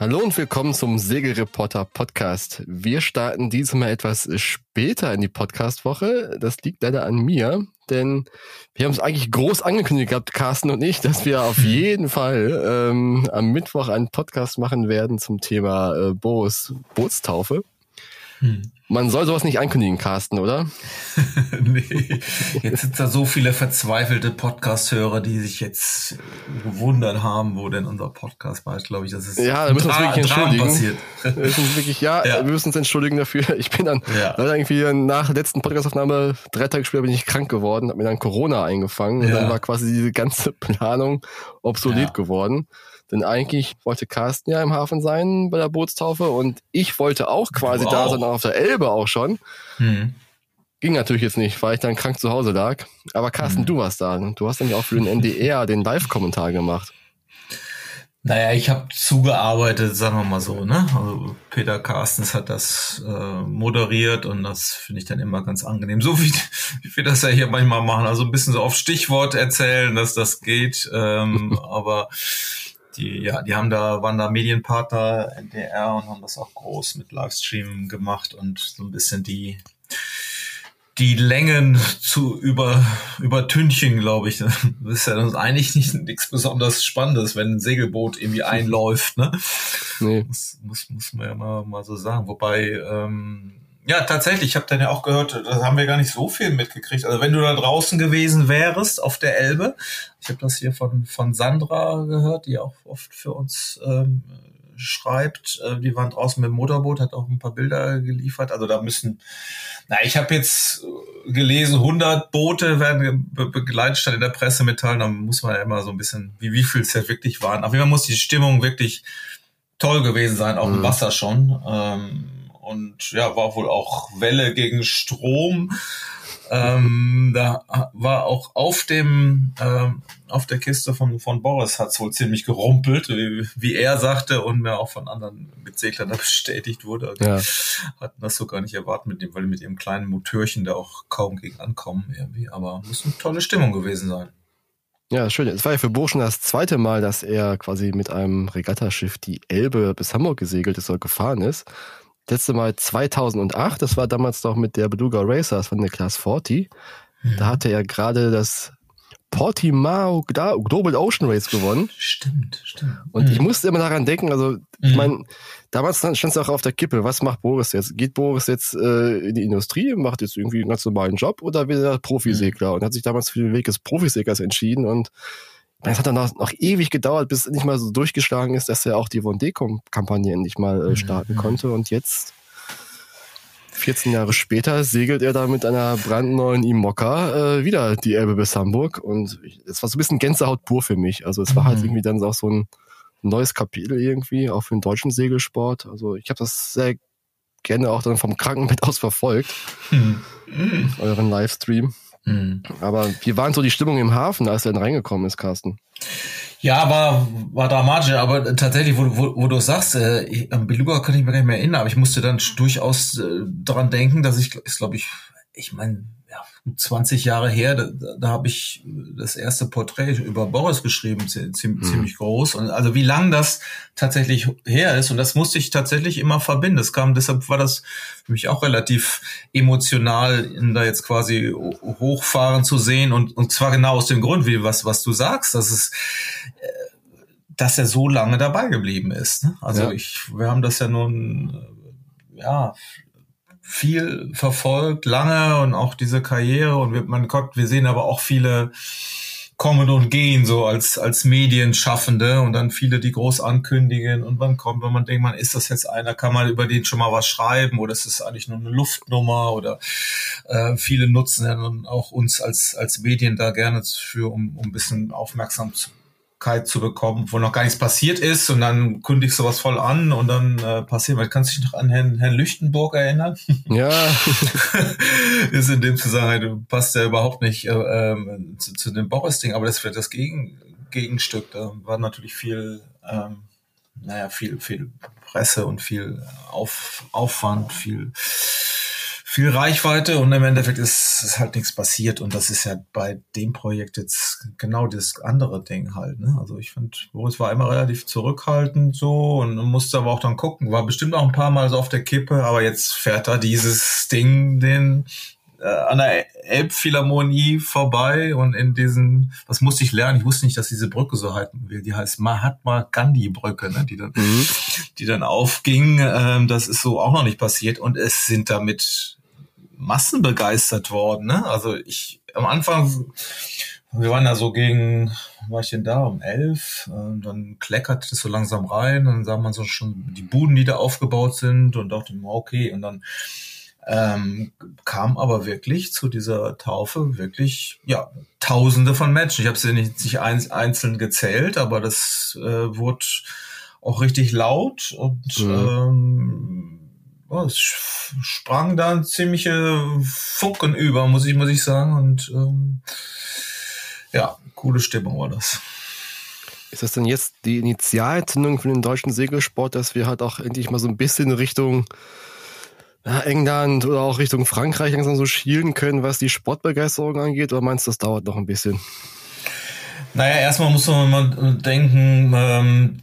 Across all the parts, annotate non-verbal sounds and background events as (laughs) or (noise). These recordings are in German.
Hallo und willkommen zum Segelreporter Podcast. Wir starten diesmal etwas später in die Podcastwoche. Das liegt leider an mir, denn wir haben es eigentlich groß angekündigt gehabt, Carsten und ich, dass wir auf (laughs) jeden Fall ähm, am Mittwoch einen Podcast machen werden zum Thema äh, Boos Bootstaufe. Hm. Man soll sowas nicht ankündigen, Carsten, oder? (laughs) nee. Jetzt sind da so viele verzweifelte Podcast-Hörer, die sich jetzt gewundert haben, wo denn unser Podcast war. Ich glaube ich, das ist ja, da müssen wir uns wirklich entschuldigen. Passiert. (laughs) Wir müssen wirklich, ja, ja, wir müssen uns entschuldigen dafür. Ich bin dann ja. leider irgendwie nach der letzten Podcastaufnahme drei Tage später bin ich krank geworden, habe mir dann Corona eingefangen ja. und dann war quasi diese ganze Planung obsolet geworden. Denn eigentlich wollte Carsten ja im Hafen sein bei der Bootstaufe und ich wollte auch quasi wow. da sein, auf der Elbe auch schon. Hm. Ging natürlich jetzt nicht, weil ich dann krank zu Hause lag. Aber Carsten, hm. du warst da. Du hast nämlich auch für den NDR den Live-Kommentar gemacht. Naja, ich habe zugearbeitet, sagen wir mal so, ne? Also Peter Carstens hat das äh, moderiert und das finde ich dann immer ganz angenehm. So wie, wie wir das ja hier manchmal machen. Also ein bisschen so auf Stichwort erzählen, dass das geht. Ähm, (laughs) aber die, ja, die haben da, waren da Medienpartner NDR und haben das auch groß mit Livestream gemacht und so ein bisschen die, die Längen zu über, übertünchen, glaube ich. (laughs) Das ist ja eigentlich nicht, nichts besonders Spannendes, wenn ein Segelboot irgendwie einläuft, ne? Nee. Das muss, muss man ja mal, mal so sagen. Wobei, ähm, ja, tatsächlich, ich habe dann ja auch gehört, da haben wir gar nicht so viel mitgekriegt. Also wenn du da draußen gewesen wärst auf der Elbe, ich habe das hier von, von Sandra gehört, die auch oft für uns ähm, schreibt, äh, die waren draußen mit dem Motorboot, hat auch ein paar Bilder geliefert. Also da müssen, na, ich habe jetzt gelesen, 100 Boote werden be begleitet statt in der Pressemitteilung. Da muss man ja immer so ein bisschen, wie, wie viel es ja wirklich waren. Auf jeden Fall muss die Stimmung wirklich toll gewesen sein, auch mhm. im Wasser schon. Ähm, und ja, war wohl auch Welle gegen Strom. Ähm, da war auch auf dem ähm, auf der Kiste von von Boris hat's wohl ziemlich gerumpelt, wie, wie, er sagte und mir auch von anderen Mitseglern da bestätigt wurde. Also ja. Hatten das so gar nicht erwartet mit dem, weil mit ihrem kleinen Motörchen da auch kaum gegen ankommen irgendwie. Aber muss eine tolle Stimmung gewesen sein. Ja, schön. Es war ja für Burschen das zweite Mal, dass er quasi mit einem Regattaschiff die Elbe bis Hamburg gesegelt ist oder gefahren ist letzte Mal 2008, das war damals noch mit der Beluga Racers von der Class 40. Mhm. Da hatte er gerade das Portimao Global Ocean Race gewonnen. Stimmt, stimmt. Und mhm. ich musste immer daran denken, also ich mhm. meine, damals stand es auch auf der Kippe, was macht Boris jetzt? Geht Boris jetzt äh, in die Industrie, macht jetzt irgendwie einen ganz normalen Job oder wird er Profisegler? Mhm. Und hat sich damals für den Weg des Profiseglers entschieden und es hat dann noch, ewig gedauert, bis es endlich mal so durchgeschlagen ist, dass er auch die Vendée-Kampagne endlich mal äh, starten mhm. konnte. Und jetzt, 14 Jahre später, segelt er da mit einer brandneuen Imokka äh, wieder die Elbe bis Hamburg. Und es war so ein bisschen Gänsehaut pur für mich. Also es war halt mhm. halt irgendwie dann auch so ein neues Kapitel irgendwie, auch für den deutschen Segelsport. Also ich habe das sehr gerne auch dann vom Krankenbett aus verfolgt. Mhm. Euren Livestream. Mhm. Aber wie war denn so die Stimmung im Hafen, als er dann reingekommen ist, Carsten? Ja, war, war dramatisch, aber tatsächlich, wo, wo, wo du sagst, äh, am Beluga kann ich mir gar nicht mehr erinnern, aber ich musste dann durchaus äh, daran denken, dass ich, ist glaube ich, ich meine, ja, 20 Jahre her, da, da habe ich das erste Porträt über Boris geschrieben, ziemlich, mhm. ziemlich groß. Und also wie lang das tatsächlich her ist, und das musste ich tatsächlich immer verbinden. Das kam, deshalb war das für mich auch relativ emotional, in da jetzt quasi hochfahren zu sehen. Und, und zwar genau aus dem Grund, wie was, was du sagst, dass es äh, dass er so lange dabei geblieben ist. Ne? Also ja. ich, wir haben das ja nun äh, ja viel verfolgt, lange und auch diese Karriere und wir, man kommt, wir sehen aber auch viele kommen und gehen so als als Medienschaffende und dann viele, die groß ankündigen und wann kommt, wenn man denkt, man ist das jetzt einer, kann man über den schon mal was schreiben oder ist es eigentlich nur eine Luftnummer oder äh, viele nutzen ja dann auch uns als als Medien da gerne für um, um ein bisschen aufmerksam zu zu bekommen, wo noch gar nichts passiert ist und dann kündigst du was voll an und dann äh, passiert was. Kannst du dich noch an Herrn, Herrn Lüchtenburg erinnern? (laughs) Ja. ist in dem Zusammenhang, passt ja überhaupt nicht äh, ähm, zu, zu dem Boris-Ding, aber das wird das Gegen, Gegenstück. Da war natürlich viel, ähm, naja, viel, viel Presse und viel Auf, Aufwand, viel viel Reichweite und im Endeffekt ist, ist halt nichts passiert und das ist ja bei dem Projekt jetzt genau das andere Ding halt. Ne? Also ich fand, Boris war immer relativ zurückhaltend so und musste aber auch dann gucken, war bestimmt auch ein paar Mal so auf der Kippe, aber jetzt fährt er dieses Ding den äh, an der Elbphilharmonie vorbei und in diesen, was musste ich lernen? Ich wusste nicht, dass diese Brücke so heißen will. Die heißt Mahatma Gandhi Brücke, ne? die dann, mhm. die dann aufging. Ähm, das ist so auch noch nicht passiert und es sind damit Massen begeistert worden. Ne? Also ich am Anfang, wir waren ja so gegen, war ich denn da um elf? Und dann kleckert es so langsam rein dann sah man so schon die Buden, die da aufgebaut sind und dachte, okay, und dann ähm, kam aber wirklich zu dieser Taufe wirklich ja Tausende von Menschen. Ich habe sie nicht, nicht einzeln gezählt, aber das äh, wurde auch richtig laut und mhm. ähm, oh, es sprang da ziemliche Funken über, muss ich, muss ich sagen. Und ähm, ja, coole Stimmung war das. Ist das denn jetzt die Initialzündung für den deutschen Segelsport, dass wir halt auch endlich mal so ein bisschen Richtung ja, England oder auch Richtung Frankreich langsam so schielen können, was die Sportbegeisterung angeht? Oder meinst du, das dauert noch ein bisschen? Naja, erstmal muss man mal denken, ähm,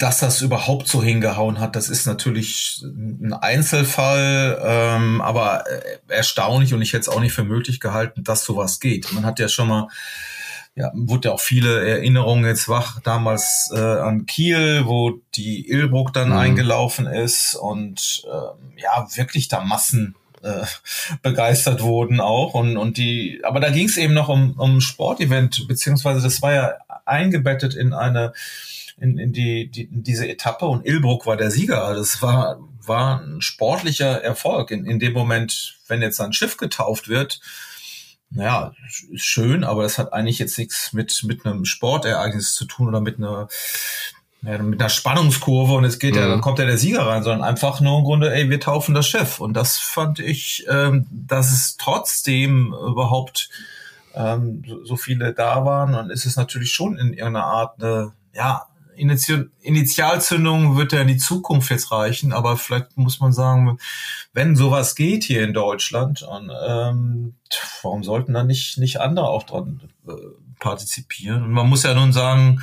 dass das überhaupt so hingehauen hat, das ist natürlich ein Einzelfall, ähm, aber äh, erstaunlich und ich hätte es auch nicht für möglich gehalten, dass sowas geht. Man hat ja schon mal ja, wurde ja auch viele Erinnerungen jetzt wach damals äh, an Kiel, wo die Ilbruck dann mhm. eingelaufen ist und äh, ja, wirklich da Massen äh, begeistert wurden auch und und die aber da ging es eben noch um um Sportevent beziehungsweise das war ja eingebettet in eine in, in, die, die, in diese Etappe und Ilbruck war der Sieger. Das also war, war ein sportlicher Erfolg. In, in dem Moment, wenn jetzt ein Schiff getauft wird, naja, ist schön, aber das hat eigentlich jetzt nichts mit, mit einem Sportereignis zu tun oder mit einer, ja, mit einer Spannungskurve und es geht mhm. ja, dann kommt ja der Sieger rein, sondern einfach nur im Grunde, ey, wir taufen das Schiff. Und das fand ich, ähm, dass es trotzdem überhaupt ähm, so, so viele da waren und ist es natürlich schon in irgendeiner Art eine, ja, Initialzündung wird ja in die Zukunft jetzt reichen, aber vielleicht muss man sagen, wenn sowas geht hier in Deutschland, und, ähm, warum sollten da nicht, nicht andere auch dran äh, partizipieren? Und man muss ja nun sagen,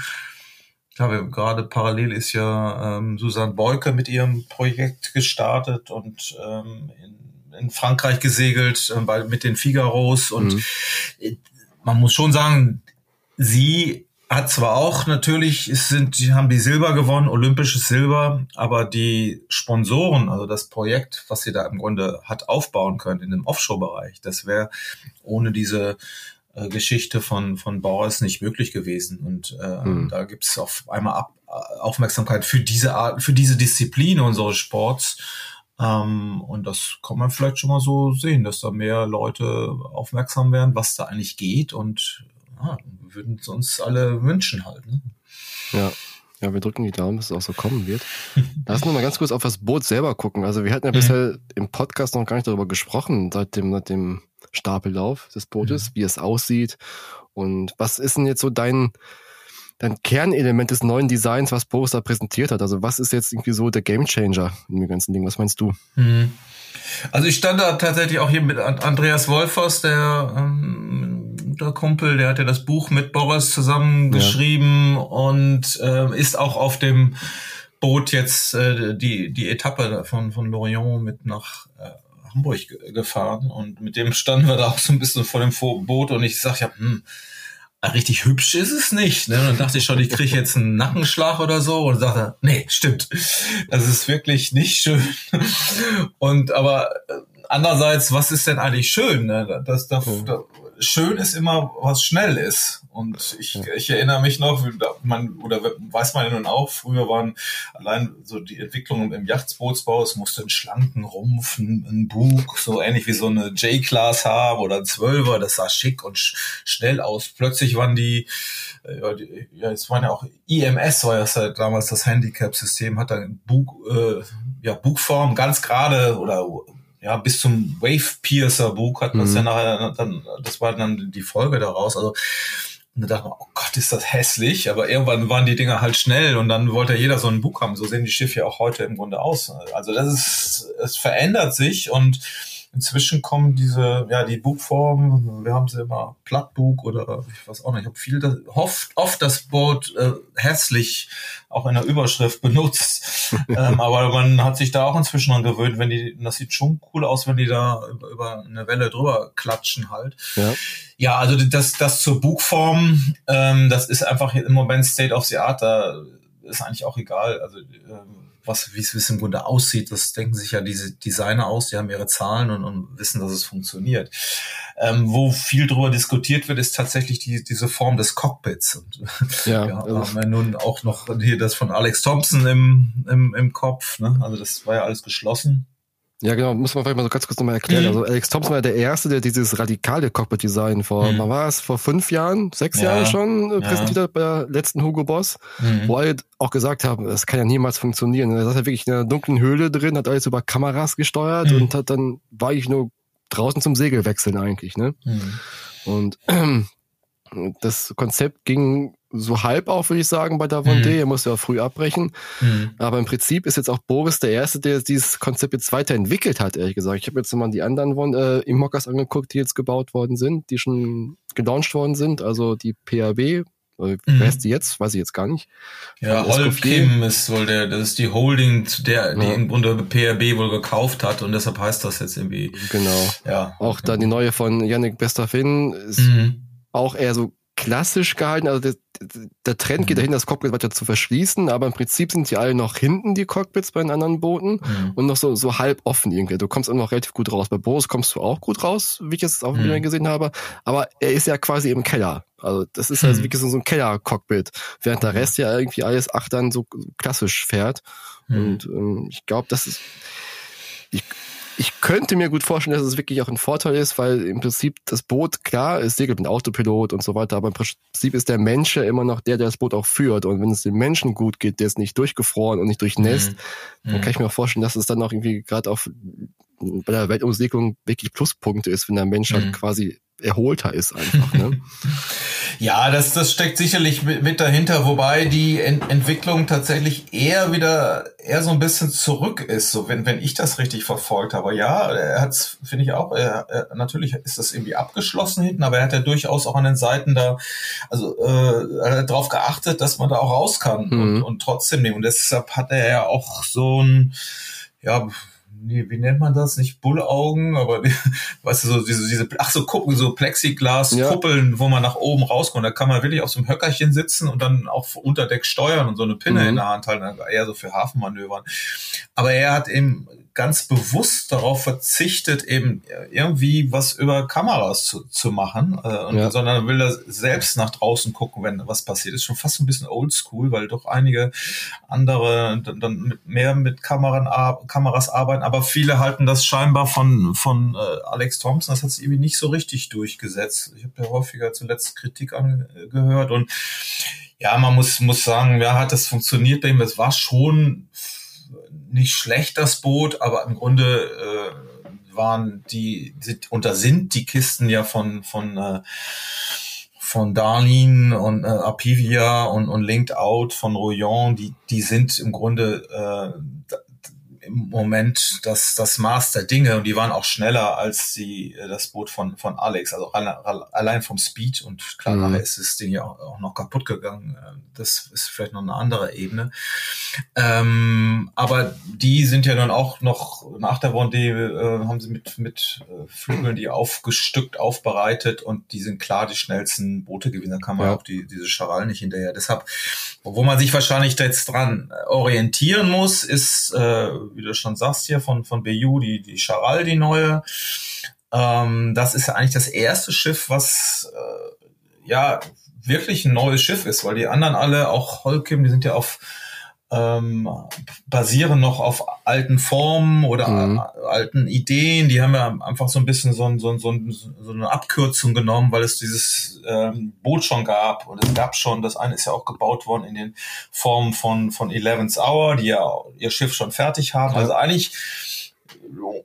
klar, gerade parallel ist ja ähm, Susanne Beuke mit ihrem Projekt gestartet und ähm, in, in Frankreich gesegelt äh, bei, mit den Figaros und mhm. man muss schon sagen, sie hat zwar auch natürlich, es sind, die haben die Silber gewonnen, olympisches Silber, aber die Sponsoren, also das Projekt, was sie da im Grunde hat aufbauen können in dem Offshore-Bereich, das wäre ohne diese äh, Geschichte von, von Boris nicht möglich gewesen. Und äh, hm. da gibt es auf einmal Ab Aufmerksamkeit für diese Art, für diese Disziplin unseres Sports. Ähm, und das kann man vielleicht schon mal so sehen, dass da mehr Leute aufmerksam werden, was da eigentlich geht und ah, würden es uns alle wünschen halt. Ne? Ja. Ja, wir drücken die Daumen, dass es auch so kommen wird. Lass uns mal ganz kurz auf das Boot selber gucken. Also wir hatten ja mhm. bisher im Podcast noch gar nicht darüber gesprochen, seit dem, seit dem Stapellauf des Bootes, mhm. wie es aussieht. Und was ist denn jetzt so dein, dein Kernelement des neuen Designs, was Boris da präsentiert hat? Also was ist jetzt irgendwie so der Gamechanger in dem ganzen Ding? Was meinst du? Mhm. Also ich stand da tatsächlich auch hier mit Andreas Wolfers, der ähm, guter Kumpel, der hat ja das Buch mit Boris zusammengeschrieben ja. und äh, ist auch auf dem Boot jetzt äh, die, die Etappe von, von Lorient mit nach äh, Hamburg gefahren und mit dem standen wir da auch so ein bisschen vor dem Boot und ich sag ja, hm, richtig hübsch ist es nicht. Ne? Und dann dachte ich schon, ich kriege jetzt einen Nackenschlag oder so und sagte, nee, stimmt. Das ist wirklich nicht schön. Und aber äh, andererseits, was ist denn eigentlich schön? Ne? Das, das, das, schön ist immer, was schnell ist. Und ich, ja. ich erinnere mich noch, man, oder weiß man ja nun auch, früher waren allein so die Entwicklungen im Yachtbootsbau, es musste einen schlanken Rumpf, ein Bug, so ähnlich wie so eine J-Class haben oder ein Zwölfer, das sah schick und sch schnell aus. Plötzlich waren die, äh, die, ja, es waren ja auch IMS, war ja halt damals das Handicap-System, hat dann Bug, äh, ja, Bugform ganz gerade oder ja, bis zum Wave Piercer Buch hat man es mhm. ja nachher dann, das war dann die Folge daraus. Also Und da dachte man, oh Gott, ist das hässlich. Aber irgendwann waren die Dinger halt schnell und dann wollte jeder so ein Bug haben. So sehen die Schiffe ja auch heute im Grunde aus. Also das ist, es verändert sich und Inzwischen kommen diese, ja, die Bugformen, wir haben sie immer Plattbug oder ich weiß auch nicht, ich habe viel, das, oft, oft das Boot äh, hässlich auch in der Überschrift benutzt. (laughs) ähm, aber man hat sich da auch inzwischen dran gewöhnt, wenn die, das sieht schon cool aus, wenn die da über, über eine Welle drüber klatschen halt. Ja, ja also das, das zur Bugform, ähm, das ist einfach im Moment State of the Art, da ist eigentlich auch egal. Also ähm, was, wie es im Grunde aussieht, das denken sich ja diese Designer aus, die haben ihre Zahlen und, und wissen, dass es funktioniert. Ähm, wo viel drüber diskutiert wird, ist tatsächlich die, diese Form des Cockpits. Und ja, (laughs) ja also haben wir nun auch noch hier das von Alex Thompson im, im, im Kopf. Ne? Also das war ja alles geschlossen. Ja, genau, muss man vielleicht mal so ganz kurz nochmal erklären. Mhm. Also Alex Thompson war der Erste, der dieses radikale Cockpit-Design vor, mhm. man war es, vor fünf Jahren, sechs ja. Jahren schon äh, präsentiert hat bei der letzten Hugo Boss, mhm. wo alle auch gesagt haben, das kann ja niemals funktionieren. Er saß ja wirklich in einer dunklen Höhle drin, hat alles über Kameras gesteuert mhm. und hat dann, war ich nur draußen zum Segel wechseln eigentlich, ne? Mhm. Und äh, (clears throat) das Konzept ging so halb auf, würde ich sagen, bei Davonde. Mhm. Er musste ja früh abbrechen. Mhm. Aber im Prinzip ist jetzt auch Boris der Erste, der dieses Konzept jetzt weiterentwickelt hat, ehrlich gesagt. Ich habe jetzt mal die anderen äh, Immokas angeguckt, die jetzt gebaut worden sind, die schon gelauncht worden sind. Also die PAB, äh, mhm. wer ist die jetzt? Weiß ich jetzt gar nicht. Ja, Holkim ist wohl der, das ist die Holding, der, die ja. Grunde PRB wohl gekauft hat und deshalb heißt das jetzt irgendwie. Genau. Ja. Auch dann die neue von Yannick Bestafin ist mhm. auch eher so klassisch gehalten. Also der, der Trend geht mhm. dahin, das Cockpit weiter zu verschließen, aber im Prinzip sind die alle noch hinten, die Cockpits bei den anderen Booten mhm. und noch so, so halb offen irgendwie. Du kommst immer noch relativ gut raus. Bei Boris kommst du auch gut raus, wie ich jetzt auch mhm. wieder gesehen habe, aber er ist ja quasi im Keller. Also das ist also wirklich so ein Keller-Cockpit, während der Rest ja irgendwie alles achtern so klassisch fährt. Mhm. Und ähm, ich glaube, das ist ich, ich könnte mir gut vorstellen, dass es wirklich auch ein Vorteil ist, weil im Prinzip das Boot, klar, es segelt mit Autopilot und so weiter, aber im Prinzip ist der Mensch ja immer noch der, der das Boot auch führt. Und wenn es dem Menschen gut geht, der ist nicht durchgefroren und nicht durchnässt, mhm. dann kann ich mir auch vorstellen, dass es dann auch irgendwie gerade auf bei der Weltumsegelung wirklich Pluspunkte ist, wenn der Mensch halt mhm. halt quasi erholter ist einfach. Ne? (laughs) ja, das, das steckt sicherlich mit, mit dahinter, wobei die Ent Entwicklung tatsächlich eher wieder eher so ein bisschen zurück ist, so wenn, wenn ich das richtig verfolgt habe. Ja, er hat finde ich auch, er, er, natürlich ist das irgendwie abgeschlossen hinten, aber er hat ja durchaus auch an den Seiten da, also äh, darauf geachtet, dass man da auch raus kann mhm. und, und trotzdem nehmen. Und deshalb hat er ja auch so ein, ja, nee, wie nennt man das? Nicht Bullaugen, aber (laughs) weißt du, so diese, diese ach so Kuppeln, so Plexiglas-Kuppeln, ja. wo man nach oben rauskommt. Da kann man wirklich auf so einem Höckerchen sitzen und dann auch unter Deck steuern und so eine Pinne mhm. in der Hand halten, eher so für Hafenmanövern. Aber er hat eben ganz bewusst darauf verzichtet, eben irgendwie was über Kameras zu, zu machen, äh, und, ja. sondern will er selbst nach draußen gucken, wenn was passiert. Ist schon fast ein bisschen oldschool, weil doch einige andere dann, dann mit, mehr mit Kameran, Kameras arbeiten, aber viele halten das scheinbar von, von äh, Alex Thompson, das hat sich irgendwie nicht so richtig durchgesetzt. Ich habe ja häufiger zuletzt Kritik angehört und ja, man muss, muss sagen, ja, hat das funktioniert, denn es war schon nicht schlecht, das Boot, aber im Grunde äh, waren die, und da sind die Kisten ja von, von, äh, von Darlene und äh, Apivia und, und Linked Out von Royan, die, die sind im Grunde äh, im Moment das, das Maß der Dinge und die waren auch schneller als die, äh, das Boot von, von Alex, also allein vom Speed und klar, mhm. nachher ist das Ding ja auch, noch kaputt gegangen. Äh, das ist vielleicht noch eine andere Ebene. Ähm, aber die sind ja dann auch noch nach der Vendée äh, haben sie mit, mit äh, Flügeln die aufgestückt, aufbereitet und die sind klar die schnellsten Boote gewesen. Da kann man ja. auch die, diese Charal nicht hinterher. Deshalb, wo man sich wahrscheinlich jetzt dran orientieren muss, ist äh, wie du schon sagst hier, von, von BU, die, die Charal, die neue. Ähm, das ist ja eigentlich das erste Schiff, was äh, ja wirklich ein neues Schiff ist, weil die anderen alle, auch Holkim, die sind ja auf ähm, basieren noch auf alten Formen oder mhm. alten Ideen. Die haben ja einfach so ein bisschen so, ein, so, ein, so, ein, so eine Abkürzung genommen, weil es dieses ähm, Boot schon gab. Und es gab schon, das eine ist ja auch gebaut worden in den Formen von, von Eleven's Hour, die ja ihr Schiff schon fertig haben. Ja. Also eigentlich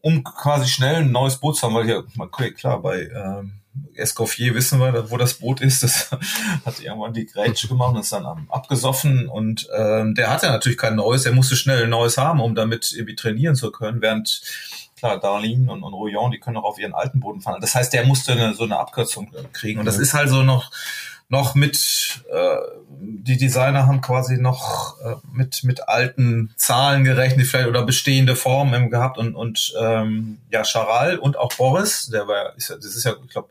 um quasi schnell ein neues Boot zu haben, weil hier, okay, klar, bei ähm, Escoffier wissen wir, wo das Boot ist. Das (laughs) hat irgendwann die Grätsche gemacht und ist dann abgesoffen. Und ähm, der hatte natürlich kein neues. Er musste schnell ein neues haben, um damit irgendwie trainieren zu können. Während, klar, Darlene und, und Rouillon, die können auch auf ihren alten Boden fahren. Das heißt, der musste eine, so eine Abkürzung kriegen. Und das ist halt so noch noch mit, äh, die Designer haben quasi noch äh, mit, mit alten Zahlen gerechnet, vielleicht oder bestehende Formen gehabt und, und ähm, ja, Charal und auch Boris, der war, ist, das ist ja, ich glaube,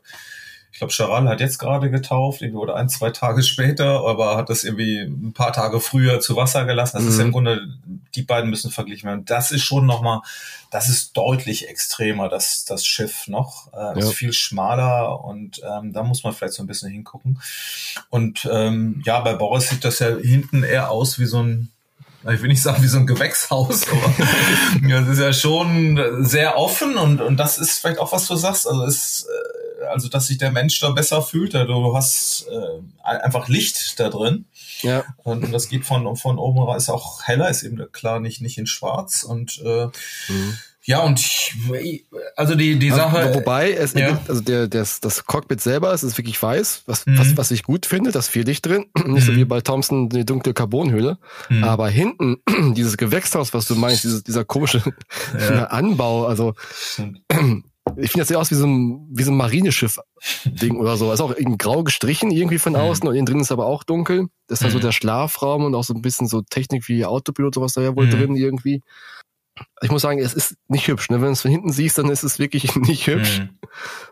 ich glaube, Charal hat jetzt gerade getauft, irgendwie oder ein, zwei Tage (laughs) später, aber hat das irgendwie ein paar Tage früher zu Wasser gelassen. Das mhm. ist im Grunde, die beiden müssen verglichen werden. Das ist schon nochmal, das ist deutlich extremer, das, das Schiff noch. Äh, ja. Ist viel schmaler und ähm, da muss man vielleicht so ein bisschen hingucken. Und ähm, ja, bei Boris sieht das ja hinten eher aus wie so ein ich will nicht sagen wie so ein Gewächshaus, (laughs) aber (laughs) ja, das ist ja schon sehr offen und, und das ist vielleicht auch, was du sagst. Also es äh, also dass sich der Mensch da besser fühlt. Also du hast äh, einfach Licht da drin. Ja. Und das geht von, von oben raus, ist auch heller, ist eben klar nicht, nicht in schwarz. Und äh, mhm. Ja, und ich, also die, die also, Sache. Wobei, es ja. also der, das, das Cockpit selber es ist wirklich weiß, was, mhm. was, was ich gut finde, das viel Licht drin. (clears throat) Nicht so mhm. wie bei Thompson die dunkle Carbonhülle. Mhm. Aber hinten, (clears throat) dieses Gewächshaus, was du meinst, dieses, dieser komische ja. (laughs) Anbau, also (clears throat) ich finde das sehr aus wie so ein, wie so ein Marineschiff-Ding (laughs) oder so. Ist auch in grau gestrichen irgendwie von mhm. außen mhm. und innen drin ist aber auch dunkel. Das ist mhm. da so der Schlafraum und auch so ein bisschen so Technik wie Autopilot, sowas da ja wohl mhm. drin irgendwie. Ich muss sagen, es ist nicht hübsch. Ne? Wenn du es von hinten siehst, dann ist es wirklich (laughs) nicht hübsch. Mhm.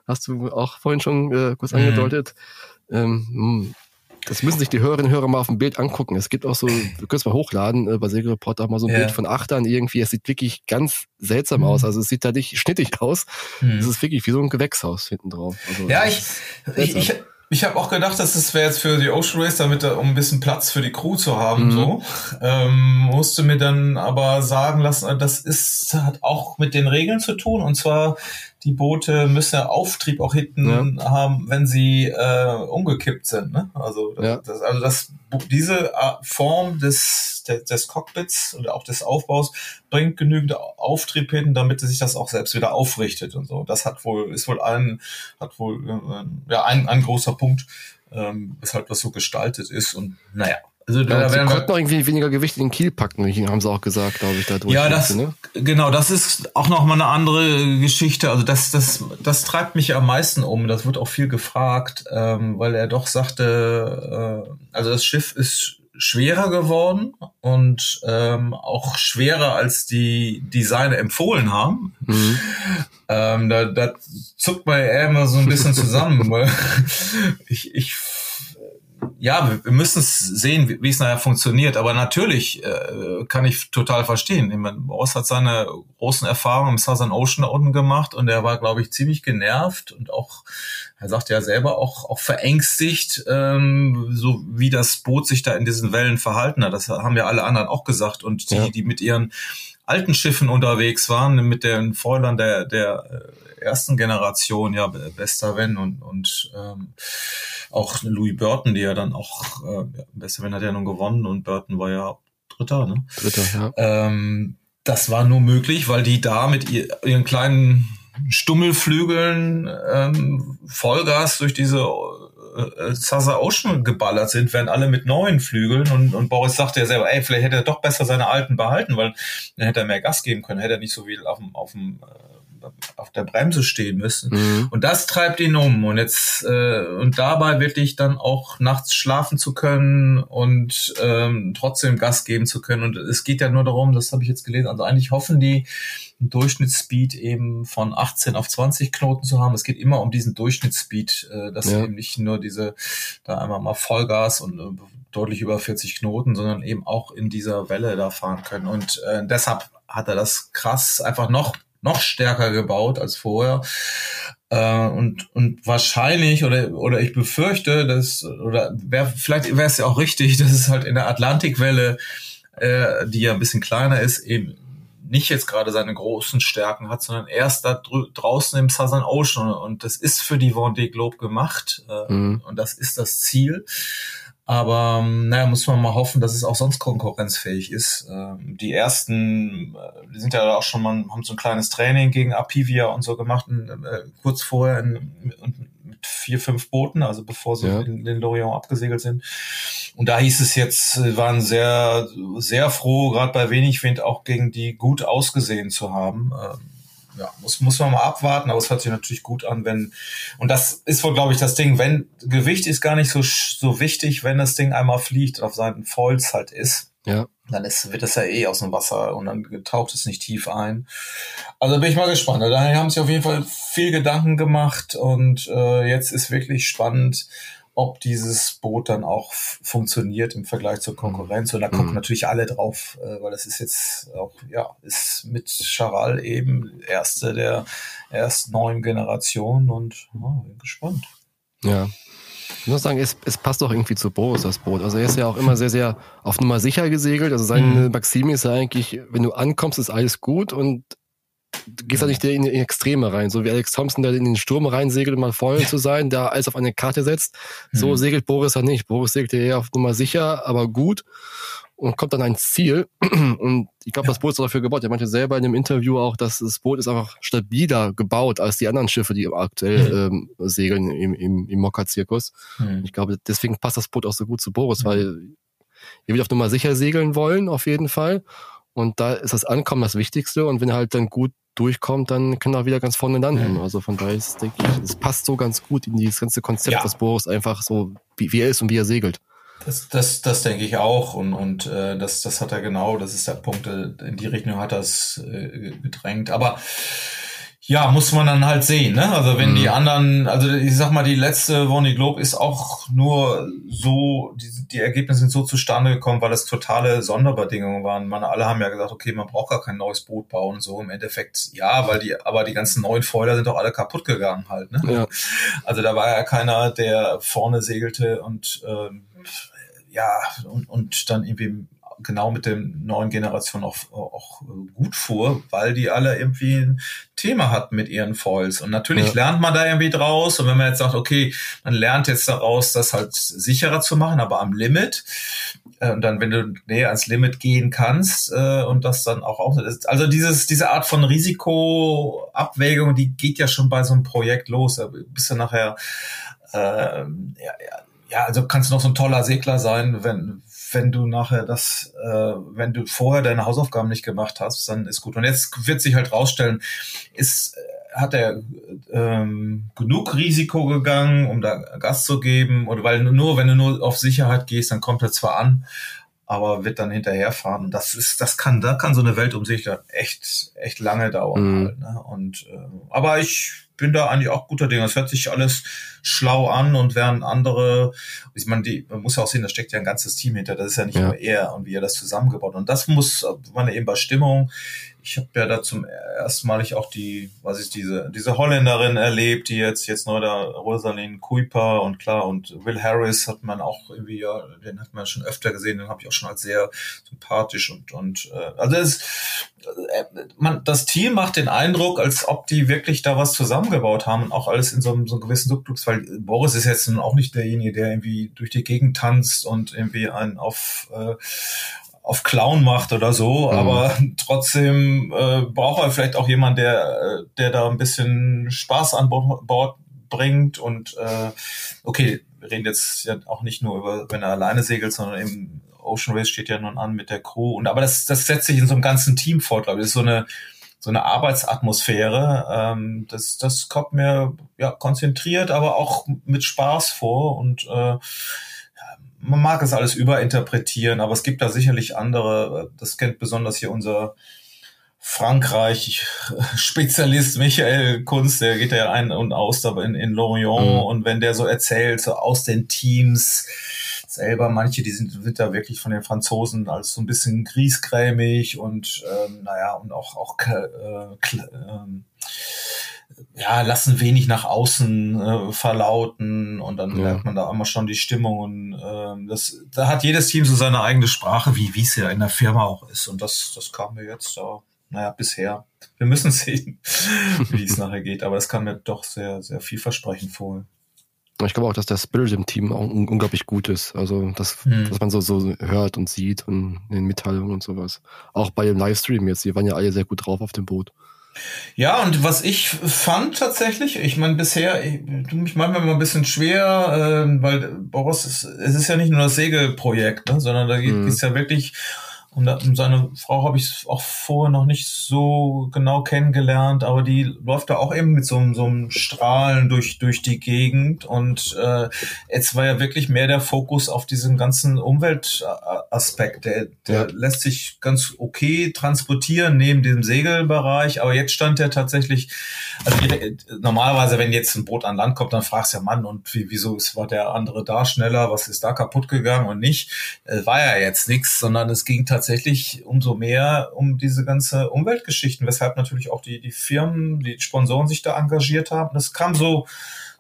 Hast du auch vorhin schon äh, kurz mhm. angedeutet. Ähm, hm. Das müssen sich die Hörerinnen und Hörer mal auf dem Bild angucken. Es gibt auch so, du kannst mal hochladen, äh, bei Segelreport auch mal so ein ja. Bild von Achtern irgendwie. Es sieht wirklich ganz seltsam mhm. aus. Also es sieht da nicht schnittig aus. Mhm. Es ist wirklich wie so ein Gewächshaus hinten drauf. Also, ja, ich, ich, ich, ich habe auch gedacht, dass das wäre jetzt für die Ocean Race, damit um ein bisschen Platz für die Crew zu haben, mhm. so. Ähm, musste mir dann aber sagen lassen, das ist hat auch mit den Regeln zu tun. Und zwar die Boote müssen ja Auftrieb auch hinten ja. haben, wenn sie äh, umgekippt sind. Ne? Also, ja. das, also das, diese Form des, des, des Cockpits oder auch des Aufbaus bringt genügend Auftrieb hin, damit sich das auch selbst wieder aufrichtet und so. Das hat wohl, ist wohl ein, hat wohl äh, ja ein, ein großer Punkt, ähm, weshalb das so gestaltet ist. Und naja, also da, ja, sie konnten noch irgendwie weniger Gewicht in den Kiel packen, haben sie auch gesagt, glaube ich, da durch. Ja, das, ne? genau, das ist auch noch mal eine andere Geschichte. Also das, das, das treibt mich am meisten um. Das wird auch viel gefragt, ähm, weil er doch sagte, äh, also das Schiff ist schwerer geworden und ähm, auch schwerer als die Designer empfohlen haben. Mhm. Ähm, da, da zuckt man eher immer so ein bisschen zusammen, (laughs) weil ich, ich ja, wir, müssen es sehen, wie, es nachher funktioniert. Aber natürlich äh, kann ich total verstehen. Ich meine, Boris hat seine großen Erfahrungen im Southern Ocean da unten gemacht und er war, glaube ich, ziemlich genervt und auch, er sagt ja selber, auch, auch verängstigt, ähm, so wie das Boot sich da in diesen Wellen verhalten hat. Das haben ja alle anderen auch gesagt. Und die, ja. die mit ihren alten Schiffen unterwegs waren, mit den Fräulern der, der äh, ersten Generation, ja, Bester Wenn und, und ähm, auch Louis Burton, die ja dann auch, äh, Bester Wenn hat ja nun gewonnen und Burton war ja Dritter, ne? Dritter, ja. Ähm, das war nur möglich, weil die da mit ihren kleinen Stummelflügeln ähm, Vollgas durch diese äh, Sasa Ocean geballert sind, werden alle mit neuen Flügeln und, und Boris sagte ja selber, ey, vielleicht hätte er doch besser seine alten behalten, weil dann hätte er mehr Gas geben können, hätte er nicht so viel auf dem, auf dem äh, auf der Bremse stehen müssen. Mhm. Und das treibt ihn um. Und jetzt äh, und dabei wirklich dann auch nachts schlafen zu können und ähm, trotzdem Gas geben zu können. Und es geht ja nur darum, das habe ich jetzt gelesen, also eigentlich hoffen die, einen Durchschnittsspeed eben von 18 auf 20 Knoten zu haben. Es geht immer um diesen Durchschnittsspeed, äh, dass ja. eben nicht nur diese, da einmal mal Vollgas und äh, deutlich über 40 Knoten, sondern eben auch in dieser Welle da fahren können. Und äh, deshalb hat er das krass einfach noch noch stärker gebaut als vorher. Äh, und, und wahrscheinlich, oder, oder ich befürchte, dass, oder wär, vielleicht wäre es ja auch richtig, (laughs) dass es halt in der Atlantikwelle, äh, die ja ein bisschen kleiner ist, eben nicht jetzt gerade seine großen Stärken hat, sondern erst da draußen im Southern Ocean. Und das ist für die Vendée Globe gemacht. Äh, mhm. Und das ist das Ziel. Aber ähm, naja, muss man mal hoffen, dass es auch sonst konkurrenzfähig ist. Ähm, die ersten, äh, die sind ja auch schon mal, haben so ein kleines Training gegen Apivia und so gemacht, äh, kurz vorher in, mit vier, fünf Booten, also bevor sie ja. in den Lorient abgesegelt sind. Und da hieß es jetzt, waren sehr, sehr froh, gerade bei wenig Wind auch gegen die gut ausgesehen zu haben. Ähm, ja, muss, muss man mal abwarten, aber es hört sich natürlich gut an, wenn, und das ist wohl, glaube ich, das Ding, wenn, Gewicht ist gar nicht so, so wichtig, wenn das Ding einmal fliegt, auf seinen Foils halt ist. Ja. Dann ist, wird es ja eh aus dem Wasser und dann taucht es nicht tief ein. Also bin ich mal gespannt. Daher haben sie auf jeden Fall viel Gedanken gemacht und äh, jetzt ist wirklich spannend, ob dieses Boot dann auch funktioniert im Vergleich zur Konkurrenz. Und da gucken mhm. natürlich alle drauf, äh, weil das ist jetzt auch, ja, ist mit Charal eben erste der erst neuen Generation und oh, bin gespannt. Ja. Ich muss sagen, es, es passt doch irgendwie zu Boris, das Boot. Also er ist ja auch immer sehr, sehr auf Nummer sicher gesegelt. Also seine mhm. Maxime ist ja eigentlich, wenn du ankommst, ist alles gut und du gehst ja nicht in die Extreme rein, so wie Alex Thompson, der in den Sturm reinsegelt, um mal vorne zu sein, der alles auf eine Karte setzt. So mhm. segelt Boris ja nicht. Boris segelt ja eher auf Nummer sicher, aber gut und kommt dann ans Ziel. (clears throat) Und ich glaube, ja. das Boot ist dafür gebaut. Er meinte selber in dem Interview auch, dass das Boot ist einfach stabiler gebaut als die anderen Schiffe, die aktuell mhm. ähm, segeln im, im, im Mokka-Zirkus. Mhm. Ich glaube, deswegen passt das Boot auch so gut zu Boris, mhm. weil er wird auf Nummer sicher segeln wollen, auf jeden Fall. Und da ist das Ankommen das Wichtigste. Und wenn er halt dann gut durchkommt, dann kann er wieder ganz vorne landen. Also von daher ist, denke ich, es passt so ganz gut in dieses ganze Konzept, ja. was Boris einfach so, wie, wie er ist und wie er segelt. Das, das, das denke ich auch und, und äh, das, das hat er genau, das ist der Punkt, äh, in die Richtung hat er es äh, gedrängt. Aber ja, muss man dann halt sehen, ne? Also wenn mhm. die anderen, also ich sag mal, die letzte Vonnie Globe ist auch nur so, die, die Ergebnisse sind so zustande gekommen, weil das totale Sonderbedingungen waren. Man alle haben ja gesagt, okay, man braucht gar kein neues Boot bauen, so im Endeffekt, ja, weil die, aber die ganzen neuen Foiler sind doch alle kaputt gegangen halt, ne? Ja. Also da war ja keiner, der vorne segelte und ähm, ja, und, und dann irgendwie genau mit den neuen Generationen auch, auch gut fuhr, weil die alle irgendwie ein Thema hatten mit ihren Foils. Und natürlich ja. lernt man da irgendwie draus. Und wenn man jetzt sagt, okay, man lernt jetzt daraus, das halt sicherer zu machen, aber am Limit. Äh, und dann, wenn du näher ans Limit gehen kannst äh, und das dann auch auch ist. Also dieses, diese Art von Risikoabwägung, die geht ja schon bei so einem Projekt los. Da bist du nachher äh, ja, ja, ja, also kannst du noch so ein toller Segler sein, wenn, wenn du nachher das, äh, wenn du vorher deine Hausaufgaben nicht gemacht hast, dann ist gut. Und jetzt wird sich halt rausstellen, ist, äh, hat er ähm, genug Risiko gegangen, um da Gas zu geben? Oder weil nur, wenn du nur auf Sicherheit gehst, dann kommt er zwar an, aber wird dann hinterherfahren. Und das ist, das kann, da kann so eine Weltumsicht echt, echt lange dauern. Mhm. Halt, ne? Und äh, aber ich bin da eigentlich auch guter Dinge. Es hört sich alles schlau an und während andere, ich meine, die, man muss ja auch sehen, da steckt ja ein ganzes Team hinter. Das ist ja nicht ja. nur er und wie er das zusammengebaut. Und das muss, man eben bei Stimmung, ich habe ja da zum ersten Mal ich auch die, was ist diese, diese Holländerin erlebt, die jetzt jetzt neu da Rosaline Kuiper und klar und Will Harris hat man auch irgendwie ja, den hat man schon öfter gesehen, den habe ich auch schon als sehr sympathisch und und äh, also es, äh, man das Team macht den Eindruck, als ob die wirklich da was zusammengebaut haben und auch alles in so einem, so einem gewissen Duktus, weil Boris ist jetzt nun auch nicht derjenige, der irgendwie durch die Gegend tanzt und irgendwie einen auf äh, auf Clown macht oder so, mhm. aber trotzdem äh, braucht er vielleicht auch jemand, der, der da ein bisschen Spaß an Bord bringt und äh, okay, wir reden jetzt ja auch nicht nur über, wenn er alleine segelt, sondern eben Ocean Race steht ja nun an mit der Crew und aber das, das setzt sich in so einem ganzen Team fort, glaube ich. Das ist so eine so eine Arbeitsatmosphäre. Ähm, das, das kommt mir ja konzentriert, aber auch mit Spaß vor und äh, man mag es alles überinterpretieren, aber es gibt da sicherlich andere. Das kennt besonders hier unser Frankreich-Spezialist (laughs) Michael Kunz, der geht ja ein und aus da in, in Lorient mhm. und wenn der so erzählt, so aus den Teams selber, manche, die sind, sind da wirklich von den Franzosen als so ein bisschen griesgrämig und ähm, naja, und auch, auch äh, ähm, ja, lassen wenig nach außen äh, verlauten und dann ja. merkt man da immer schon die Stimmung und äh, das, da hat jedes Team so seine eigene Sprache, wie wie es ja in der Firma auch ist und das das kam mir jetzt da naja bisher. Wir müssen (laughs) sehen, wie es nachher geht, aber es kam mir doch sehr sehr vielversprechend vor. Ich glaube auch, dass der Spirit im Team auch un unglaublich gut ist. Also, das, mhm. dass man so, so hört und sieht und in den Mitteilungen und sowas. Auch bei dem Livestream jetzt, die waren ja alle sehr gut drauf auf dem Boot. Ja, und was ich fand tatsächlich, ich meine, bisher, ich, mich manchmal immer ein bisschen schwer, äh, weil Boris, ist, es ist ja nicht nur das Segelprojekt, ne, sondern da geht es mhm. ja wirklich und seine Frau habe ich auch vorher noch nicht so genau kennengelernt, aber die läuft da auch eben mit so, einem so einem Strahlen durch, durch die Gegend. Und äh, jetzt war ja wirklich mehr der Fokus auf diesen ganzen Umweltaspekt. Der, der ja. lässt sich ganz okay transportieren neben dem Segelbereich, aber jetzt stand der tatsächlich, also normalerweise, wenn jetzt ein Boot an Land kommt, dann fragst du ja, Mann, und wie, wieso ist, war der andere da schneller, was ist da kaputt gegangen und nicht? Äh, war ja jetzt nichts, sondern es ging tatsächlich tatsächlich umso mehr um diese ganze Umweltgeschichten, weshalb natürlich auch die, die Firmen, die Sponsoren sich da engagiert haben. Das kam so,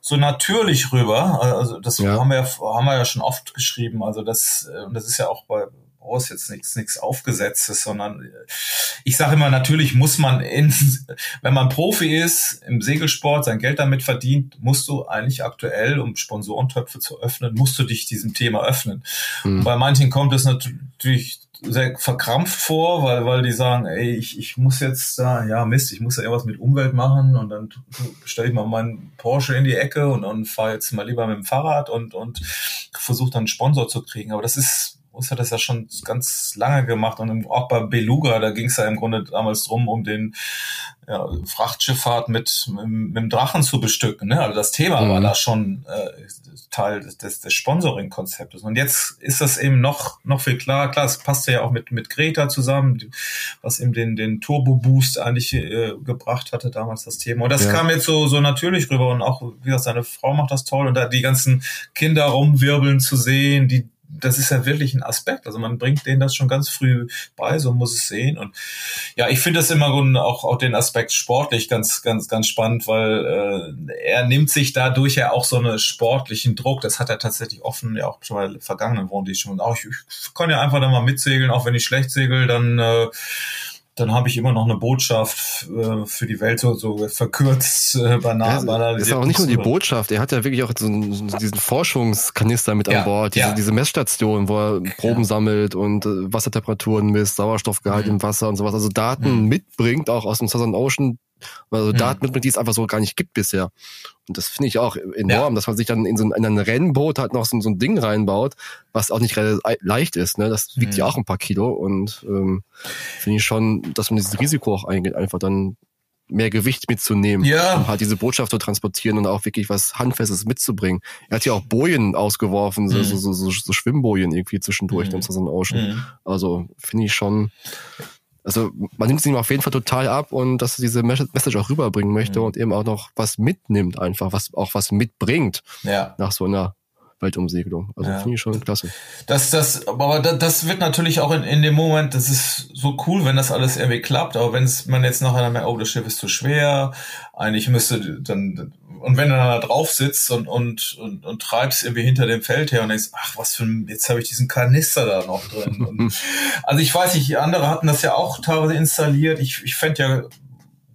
so natürlich rüber. Also das ja. haben wir ja, haben wir ja schon oft geschrieben. Also das, und das ist ja auch bei, aus jetzt nichts nichts aufgesetztes, sondern ich sage immer natürlich muss man in, (laughs) wenn man Profi ist im Segelsport sein Geld damit verdient, musst du eigentlich aktuell um Sponsorentöpfe zu öffnen, musst du dich diesem Thema öffnen. Mhm. Bei manchen kommt es natürlich sehr verkrampft vor, weil, weil die sagen, ey, ich, ich muss jetzt da, ja Mist, ich muss ja irgendwas mit Umwelt machen und dann stelle ich mal meinen Porsche in die Ecke und dann fahre jetzt mal lieber mit dem Fahrrad und, und versuche dann einen Sponsor zu kriegen. Aber das ist uns hat das ja schon ganz lange gemacht und auch bei Beluga, da ging es ja im Grunde damals drum, um den ja, Frachtschifffahrt mit, mit, dem Drachen zu bestücken. Ne? Also das Thema mhm. war da schon äh, Teil des, des, des Sponsoring-Konzeptes. Und jetzt ist das eben noch, noch viel klar. Klar, es passt ja auch mit, mit Greta zusammen, was eben den, den Turbo-Boost eigentlich äh, gebracht hatte, damals das Thema. Und das ja. kam jetzt so, so natürlich rüber. Und auch, wie gesagt, seine Frau macht das toll. Und da die ganzen Kinder rumwirbeln zu sehen, die das ist ja wirklich ein Aspekt. Also man bringt denen das schon ganz früh bei, so muss es sehen. Und ja, ich finde das immer auch, auch den Aspekt sportlich ganz, ganz, ganz spannend, weil äh, er nimmt sich dadurch ja auch so einen sportlichen Druck. Das hat er tatsächlich offen, ja auch schon bei vergangenen Wochen, die schon. Auch ich, ich kann ja einfach da mal mitsegeln, auch wenn ich schlecht segel, dann äh, dann habe ich immer noch eine Botschaft äh, für die Welt so, so verkürzt äh, banal. Ja, ist auch nicht nur die Botschaft, er hat ja wirklich auch so, so diesen Forschungskanister mit ja, an Bord, diese, ja. diese Messstation, wo er Proben sammelt und äh, Wassertemperaturen misst, Sauerstoffgehalt mhm. im Wasser und sowas, also Daten mhm. mitbringt, auch aus dem Southern Ocean also mhm. Daten, die es einfach so gar nicht gibt bisher. Und das finde ich auch enorm, ja. dass man sich dann in so ein, in ein Rennboot halt noch so, so, ein Ding reinbaut, was auch nicht leicht ist. Ne? Das wiegt mhm. ja auch ein paar Kilo und ähm, finde ich schon, dass man dieses Risiko auch eingeht, einfach dann mehr Gewicht mitzunehmen, ja. um halt diese Botschaft zu transportieren und auch wirklich was Handfestes mitzubringen. Er hat ja auch Bojen ausgeworfen, mhm. so, so, so, so Schwimmbojen irgendwie zwischendurch mhm. im Southern Ocean. Mhm. Also finde ich schon also man nimmt es ihm auf jeden Fall total ab und dass er diese Message auch rüberbringen möchte mhm. und eben auch noch was mitnimmt einfach, was auch was mitbringt ja. nach so einer Weltumsegelung. Also ja. finde ich schon klasse. Das, das, aber das wird natürlich auch in, in dem Moment, das ist so cool, wenn das alles irgendwie klappt, aber wenn man jetzt nachher merkt, oh, das Schiff ist zu schwer, eigentlich müsste dann und wenn du dann da drauf sitzt und, und, und, und treibst irgendwie hinter dem Feld her und denkst, ach, was für ein, jetzt habe ich diesen Kanister da noch drin. Und, (laughs) also ich weiß nicht, andere hatten das ja auch teilweise installiert. Ich, ich fände ja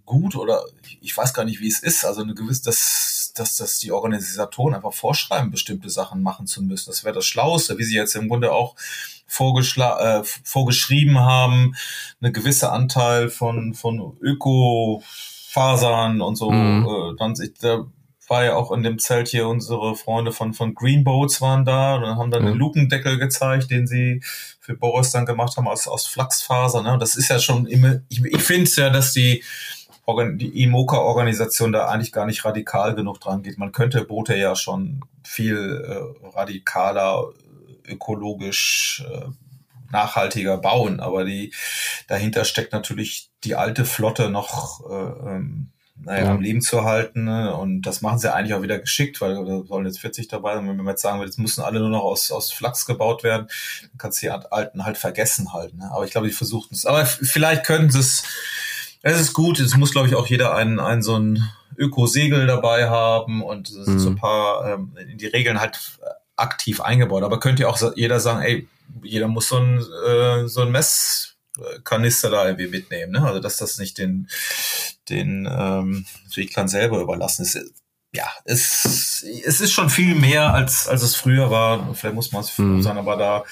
gut oder ich, ich weiß gar nicht, wie es ist. Also eine gewisse, dass, dass, dass die Organisatoren einfach vorschreiben, bestimmte Sachen machen zu müssen. Das wäre das Schlauste, wie sie jetzt im Grunde auch vorgeschla äh, vorgeschrieben haben, eine gewisse Anteil von, von Öko Fasern und so. Mhm. Äh, dann da war ja auch in dem Zelt hier unsere Freunde von von Greenboats waren da und haben dann mhm. den Lukendeckel gezeigt, den sie für Boris dann gemacht haben aus aus Flachsfaser. Ne? Das ist ja schon immer. Ich, ich finde es ja, dass die die IMOCA-Organisation da eigentlich gar nicht radikal genug dran geht. Man könnte Boote ja schon viel äh, radikaler ökologisch äh, nachhaltiger bauen. Aber die dahinter steckt natürlich die alte Flotte noch äh, ähm, naja, ja. am Leben zu halten. Ne? Und das machen sie eigentlich auch wieder geschickt, weil da sollen jetzt 40 dabei sein. Wenn wir jetzt sagen, jetzt müssen alle nur noch aus, aus Flachs gebaut werden, dann kannst du die alten halt vergessen halt. Ne? Aber ich glaube, die versuchten es. Aber vielleicht können sie es. Es ist gut. Es muss, glaube ich, auch jeder einen, einen so ein Ökosegel dabei haben und mhm. so ein paar ähm, in die Regeln halt aktiv eingebaut. Aber könnte ja auch jeder sagen, ey, jeder muss so ein, äh, so ein Messkanister da irgendwie mitnehmen, ne? Also dass das nicht den, den ähm, Seglern selber überlassen ist. ja, es, es ist schon viel mehr, als, als es früher war. Vielleicht muss man es mhm. sein, aber da,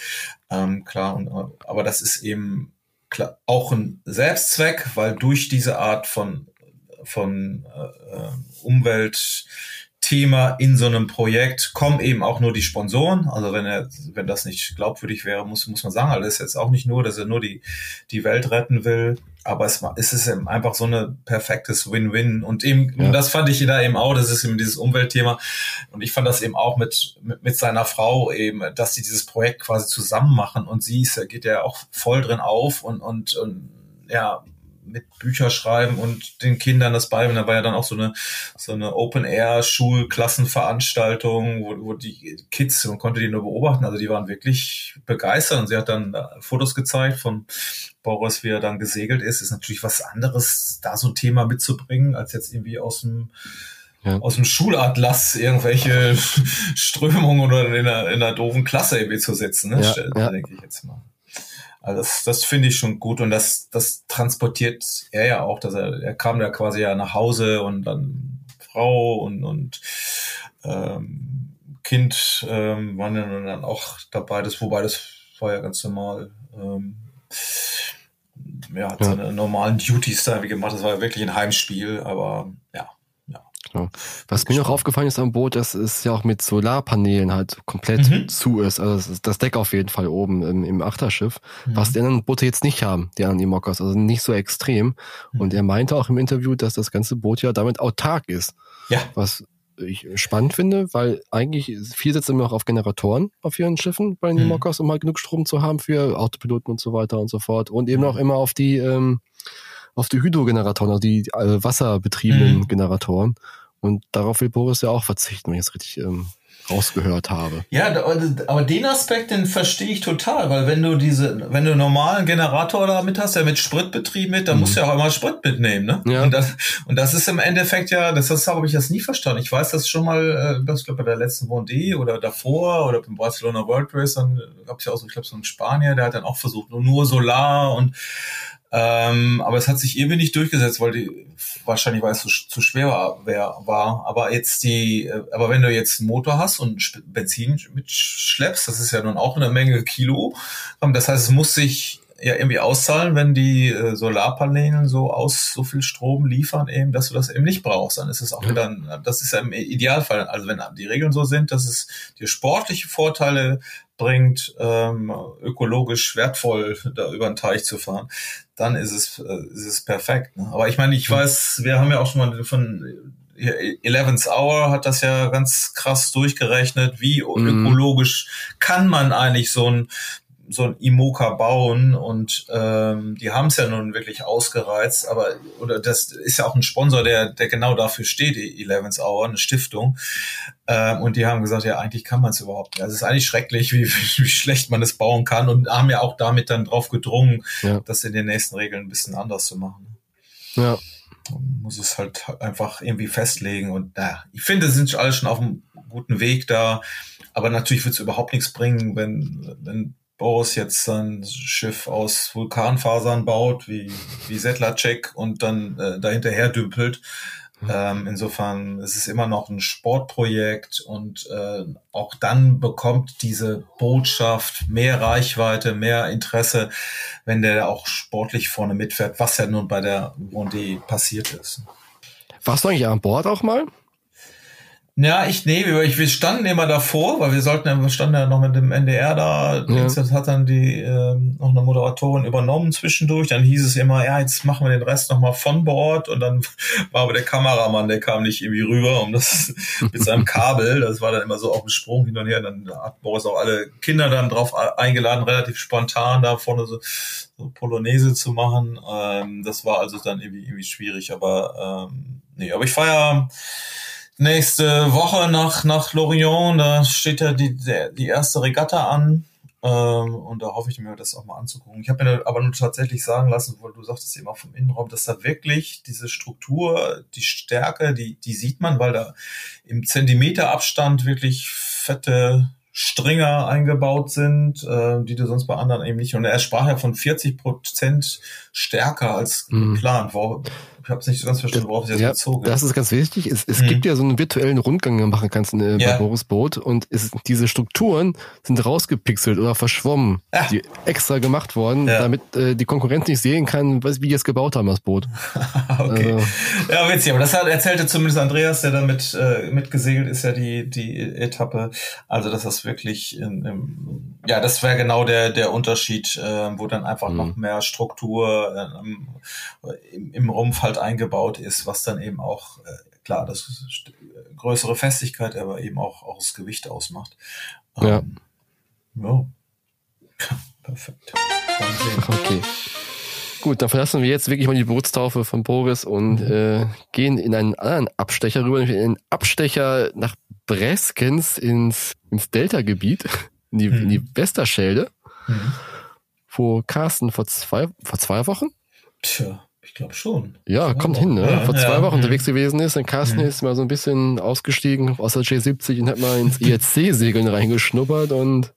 ähm, klar, und, aber das ist eben auch ein Selbstzweck, weil durch diese Art von, von äh, äh Umwelt, Thema in so einem Projekt kommen eben auch nur die Sponsoren. Also wenn er, wenn das nicht glaubwürdig wäre, muss, muss man sagen, also ist jetzt auch nicht nur, dass er nur die, die Welt retten will, aber es, es ist eben einfach so eine perfektes Win-Win. Und eben, ja. und das fand ich da eben auch, das ist eben dieses Umweltthema. Und ich fand das eben auch mit, mit, mit seiner Frau eben, dass sie dieses Projekt quasi zusammen machen und sie ist, geht ja auch voll drin auf und, und, und ja, mit Bücher schreiben und den Kindern das beibringen. Da war ja dann auch so eine, so eine Open-Air-Schulklassenveranstaltung, wo, wo die Kids, man konnte die nur beobachten, also die waren wirklich begeistert und sie hat dann Fotos gezeigt von Boris, wie er dann gesegelt ist. Ist natürlich was anderes, da so ein Thema mitzubringen, als jetzt irgendwie aus dem ja. aus dem Schulatlas irgendwelche (laughs) Strömungen oder in einer, in einer doofen Klasse irgendwie zu sitzen, ne? Ja, ja. denke ich jetzt mal. Also das, das finde ich schon gut und das, das transportiert er ja auch, dass er, er kam da quasi ja nach Hause und dann Frau und, und ähm, Kind ähm, waren dann auch dabei, das, wobei das war ja ganz normal. Ähm, ja, hat ja. seine normalen Duties da irgendwie gemacht. Das war ja wirklich ein Heimspiel, aber ja, Genau. Was mir noch aufgefallen ist am Boot, dass es ja auch mit Solarpanelen halt komplett mhm. zu ist. Also das Deck auf jeden Fall oben im, im Achterschiff, mhm. was die anderen Boote jetzt nicht haben, die anderen Imokos, also nicht so extrem. Mhm. Und er meinte auch im Interview, dass das ganze Boot ja damit autark ist. Ja. Was ich spannend finde, weil eigentlich viel setzen wir auch auf Generatoren auf ihren Schiffen bei den mhm. Imokos, um halt genug Strom zu haben für Autopiloten und so weiter und so fort. Und eben mhm. auch immer auf die ähm, auf die Hydrogeneratoren, also die äh, wasserbetriebenen mhm. Generatoren. Und darauf will Boris ja auch verzichten, wenn ich es richtig ähm, rausgehört habe. Ja, aber den Aspekt, den verstehe ich total, weil wenn du diese, wenn du einen normalen Generator da mit hast, der mit Sprit betrieben wird, dann mhm. musst du ja auch immer Sprit mitnehmen, ne? Ja. Und das, und das ist im Endeffekt ja, das, das habe ich jetzt nie verstanden. Ich weiß das schon mal, äh, ich glaube bei der letzten Vendée oder davor oder beim Barcelona World Race, dann gab es ja auch so, ich glaube so einen Spanier, der hat dann auch versucht, nur, nur Solar und ähm, aber es hat sich irgendwie nicht durchgesetzt, weil die wahrscheinlich weil es zu, zu schwer war, war. Aber jetzt die, äh, aber wenn du jetzt einen Motor hast und Benzin mitschleppst, das ist ja nun auch eine Menge Kilo. Ähm, das heißt, es muss sich ja irgendwie auszahlen, wenn die äh, Solarpaneele so aus so viel Strom liefern, eben, dass du das eben nicht brauchst. Dann ist es auch wieder, ein, das ist ja im Idealfall, also wenn die Regeln so sind, dass es dir sportliche Vorteile bringt, ähm, ökologisch wertvoll da über den Teich zu fahren, dann ist es, äh, ist es perfekt. Ne? Aber ich meine, ich weiß, wir haben ja auch schon mal von Eleven's Hour hat das ja ganz krass durchgerechnet, wie mhm. ökologisch kann man eigentlich so ein so ein Imoka bauen und ähm, die haben es ja nun wirklich ausgereizt, aber oder das ist ja auch ein Sponsor, der der genau dafür steht, Eleven's Hour, eine Stiftung ähm, und die haben gesagt, ja eigentlich kann man es überhaupt nicht. Also es ist eigentlich schrecklich, wie, (laughs) wie schlecht man es bauen kann und haben ja auch damit dann drauf gedrungen, ja. das in den nächsten Regeln ein bisschen anders zu machen. Ja. Man muss es halt einfach irgendwie festlegen und ja, ich finde, sind alle schon auf einem guten Weg da. Aber natürlich wird es überhaupt nichts bringen, wenn, wenn Boris jetzt ein Schiff aus Vulkanfasern baut, wie, wie Settlercheck und dann äh, dahinterher dümpelt. Mhm. Ähm, insofern ist es immer noch ein Sportprojekt und äh, auch dann bekommt diese Botschaft mehr Reichweite, mehr Interesse, wenn der auch sportlich vorne mitfährt, was ja nun bei der Vendée passiert ist. Warst du eigentlich an Bord auch mal? Ja, ich nee, wir, wir standen immer davor, weil wir sollten, wir standen ja noch mit dem NDR da. Ja. Das hat dann die äh, noch eine Moderatorin übernommen zwischendurch. Dann hieß es immer, ja, jetzt machen wir den Rest noch mal von Bord. Und dann (laughs) war aber der Kameramann, der kam nicht irgendwie rüber, um das (laughs) mit seinem Kabel. Das war dann immer so auf dem Sprung hin und her. Dann hat Boris auch alle Kinder dann drauf eingeladen, relativ spontan da vorne so, so Polonaise zu machen. Ähm, das war also dann irgendwie, irgendwie schwierig. Aber ähm, nee, aber ich feier nächste Woche nach, nach Lorient. Da steht ja die, der, die erste Regatta an. Ähm, und da hoffe ich mir, das auch mal anzugucken. Ich habe mir aber nur tatsächlich sagen lassen, weil du sagtest immer vom Innenraum, dass da wirklich diese Struktur, die Stärke, die, die sieht man, weil da im Zentimeterabstand wirklich fette Stringer eingebaut sind, äh, die du sonst bei anderen eben nicht. Und er sprach ja von 40 Prozent stärker als mhm. geplant. Wo, ich habe es nicht so ganz verstanden, worauf sie jetzt ja, bezogen Das ist ganz wichtig. Es, es hm. gibt ja so einen virtuellen Rundgang, den machen kannst äh, ja. bei Boris Boot und es, diese Strukturen sind rausgepixelt oder verschwommen, ja. die extra gemacht worden, ja. damit äh, die Konkurrenz nicht sehen kann, was, wie die es gebaut haben, das Boot. (laughs) okay. Also. Ja, witzig, aber das hat, erzählte zumindest Andreas, der damit äh, mitgesegelt ist, ja die, die Etappe. Also, dass das wirklich, in, in, ja, das wäre genau der, der Unterschied, äh, wo dann einfach mhm. noch mehr Struktur äh, im, im Rumpf halt eingebaut ist, was dann eben auch, äh, klar, das ist größere Festigkeit, aber eben auch, auch das Gewicht ausmacht. Ähm, ja. ja. (laughs) Perfekt. Okay. Gut, dann verlassen wir jetzt wirklich mal die Geburtstaufe von Boris und mhm. äh, gehen in einen anderen Abstecher rüber, nämlich in einen Abstecher nach Breskens ins, ins Delta-Gebiet, (laughs) in die, mhm. in die. Westerschelde, mhm. wo Carsten vor zwei, vor zwei Wochen? Tja. Ich glaube schon. Ja, kommt hin, ne? Ja, Vor zwei ja, Wochen ja. unterwegs gewesen ist. Und Carsten ist mal so ein bisschen ausgestiegen aus der J70 und hat mal ins IRC-Segeln reingeschnuppert. Und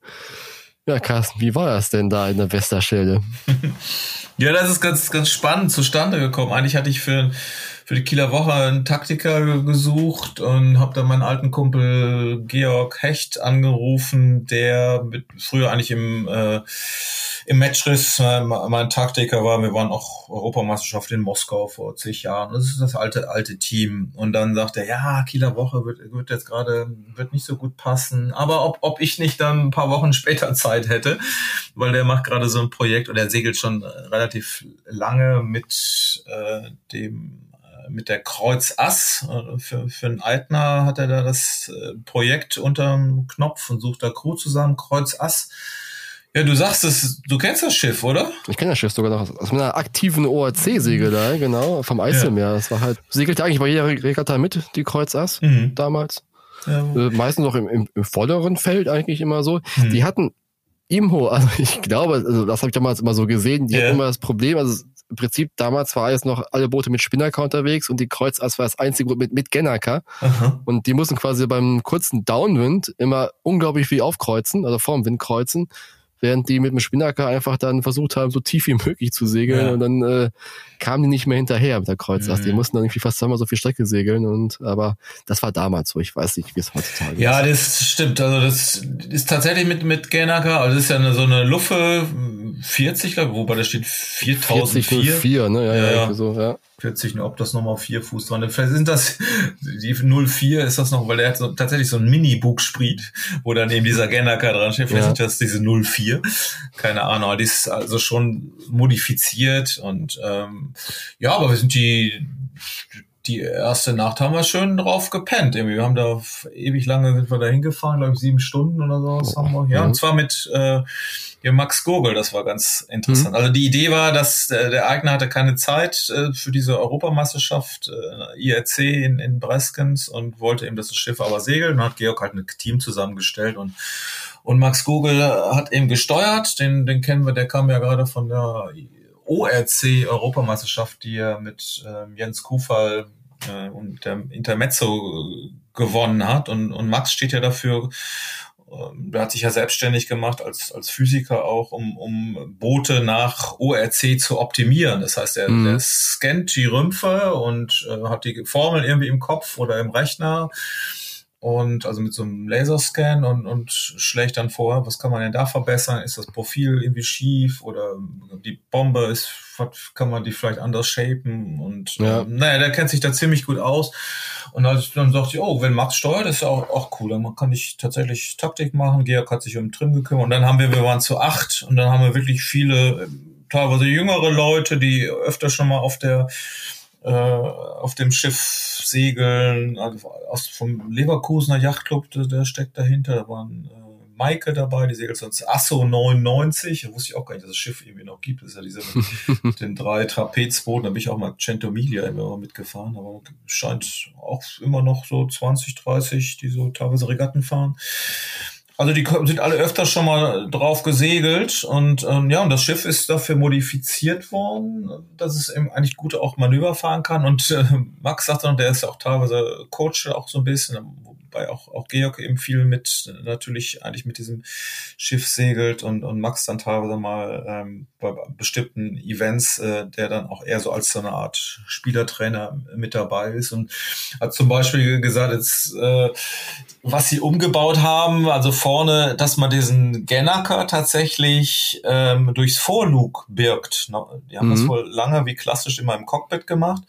ja, Carsten, wie war das denn da in der Westerschelde? (laughs) ja, das ist ganz, ganz spannend zustande gekommen. Eigentlich hatte ich für, für die Kieler Woche einen Taktiker gesucht und habe dann meinen alten Kumpel Georg Hecht angerufen, der mit, früher eigentlich im äh, im Matchriss äh, mein Taktiker war. Wir waren auch Europameisterschaft in Moskau vor zig Jahren. Das ist das alte, alte Team. Und dann sagt er, ja, Kieler Woche wird, wird jetzt gerade, wird nicht so gut passen. Aber ob, ob ich nicht dann ein paar Wochen (laughs) später Zeit hätte, weil der macht gerade so ein Projekt oder er segelt schon relativ lange mit äh, dem äh, mit der Kreuz Ass. Äh, für, für einen Eitner hat er da das Projekt unterm Knopf und sucht da Crew zusammen, Kreuz Ass. Ja, du sagst es, du kennst das Schiff, oder? Ich kenne das Schiff sogar noch aus meiner aktiven ORC-Segelei, genau, vom Eiselmeer. Ja. Das war halt, segelte eigentlich bei jeder Regatta mit, die Kreuzass, mhm. damals. Ja. Äh, meistens auch im, im, im, vorderen Feld eigentlich immer so. Mhm. Die hatten Imho, (laughs) also ich glaube, also das habe ich damals immer so gesehen, die ja. hatten immer das Problem, also im Prinzip damals war jetzt noch alle Boote mit Spinnaker unterwegs und die Kreuzass war das einzige Boot mit, mit Gennaker. Und die mussten quasi beim kurzen Downwind immer unglaublich viel aufkreuzen, also vorm Wind kreuzen, während die mit dem Spinnaker einfach dann versucht haben, so tief wie (laughs) möglich zu segeln ja. und dann äh, kamen die nicht mehr hinterher mit der Kreuzlast. Mhm. Die mussten dann irgendwie fast zweimal so viel Strecke segeln und aber das war damals so. Ich weiß nicht, wie es heutzutage ja, ist. Ja, das stimmt. Also das ist tatsächlich mit mit Gennaker, also das ist ja eine, so eine Luffe 40, glaube wobei da steht 4004. 40, 04, ne? Ja, ja, ja. So, ja. 40, ob das nochmal vier Fuß dran ist. Vielleicht sind das, (laughs) die 04 ist das noch, weil der hat so, tatsächlich so ein Mini-Bugspriet, wo dann eben dieser Gennaker dran steht. Vielleicht ja. sind das diese 04. Keine Ahnung, aber die ist also schon modifiziert und ähm, ja, aber wir sind die, die erste Nacht haben wir schön drauf gepennt. Irgendwie. Wir haben da ewig lange sind wir da hingefahren, glaube ich, sieben Stunden oder so. Was haben wir. Ja, und zwar mit äh, ja, Max Gurgel, das war ganz interessant. Mhm. Also die Idee war, dass äh, der Eigner hatte keine Zeit äh, für diese Europameisterschaft äh, IRC in, in Breskens und wollte eben, dass das Schiff aber segelt und hat Georg halt ein Team zusammengestellt und und Max Gurgel hat eben gesteuert, den, den kennen wir, der kam ja gerade von der ORC Europameisterschaft, die er mit äh, Jens Kufall äh, und der Intermezzo gewonnen hat. Und, und Max steht ja dafür, ähm, der hat sich ja selbstständig gemacht als, als Physiker auch, um, um Boote nach ORC zu optimieren. Das heißt, er, mhm. scannt die Rümpfe und äh, hat die Formel irgendwie im Kopf oder im Rechner und also mit so einem Laserscan und, und schlägt dann vor, was kann man denn da verbessern? Ist das Profil irgendwie schief oder die Bombe ist, kann man die vielleicht anders shapen? Und ja. ähm, naja, der kennt sich da ziemlich gut aus. Und als dann sagte ich, oh, wenn Max steuert, ist ja auch, auch cool. Dann kann ich tatsächlich Taktik machen. Georg hat sich um Trim gekümmert. Und dann haben wir, wir waren zu acht und dann haben wir wirklich viele, teilweise jüngere Leute, die öfter schon mal auf der äh, auf dem Schiff segeln, also aus, vom Leverkusener Yachtclub, der, der steckt dahinter, da waren äh, Maike dabei, die segelt sonst Asso 99, da wusste ich auch gar nicht, dass das Schiff irgendwie noch gibt, das ist ja diese mit (laughs) den drei Trapezbooten, da bin ich auch mal Centomiglia immer mitgefahren, aber scheint auch immer noch so 20, 30, die so teilweise Regatten fahren. Also die sind alle öfter schon mal drauf gesegelt und ähm, ja, und das Schiff ist dafür modifiziert worden, dass es eben eigentlich gut auch Manöver fahren kann. Und äh, Max sagt dann, der ist ja auch teilweise Coach auch so ein bisschen, weil auch, auch Georg eben viel mit, natürlich eigentlich mit diesem Schiff segelt und, und Max dann teilweise mal ähm, bei bestimmten Events, äh, der dann auch eher so als so eine Art Spielertrainer mit dabei ist und hat zum Beispiel gesagt, jetzt, äh, was sie umgebaut haben, also vorne, dass man diesen Gennaker tatsächlich ähm, durchs Vorlug birgt. Die haben mhm. das wohl lange wie klassisch immer im Cockpit gemacht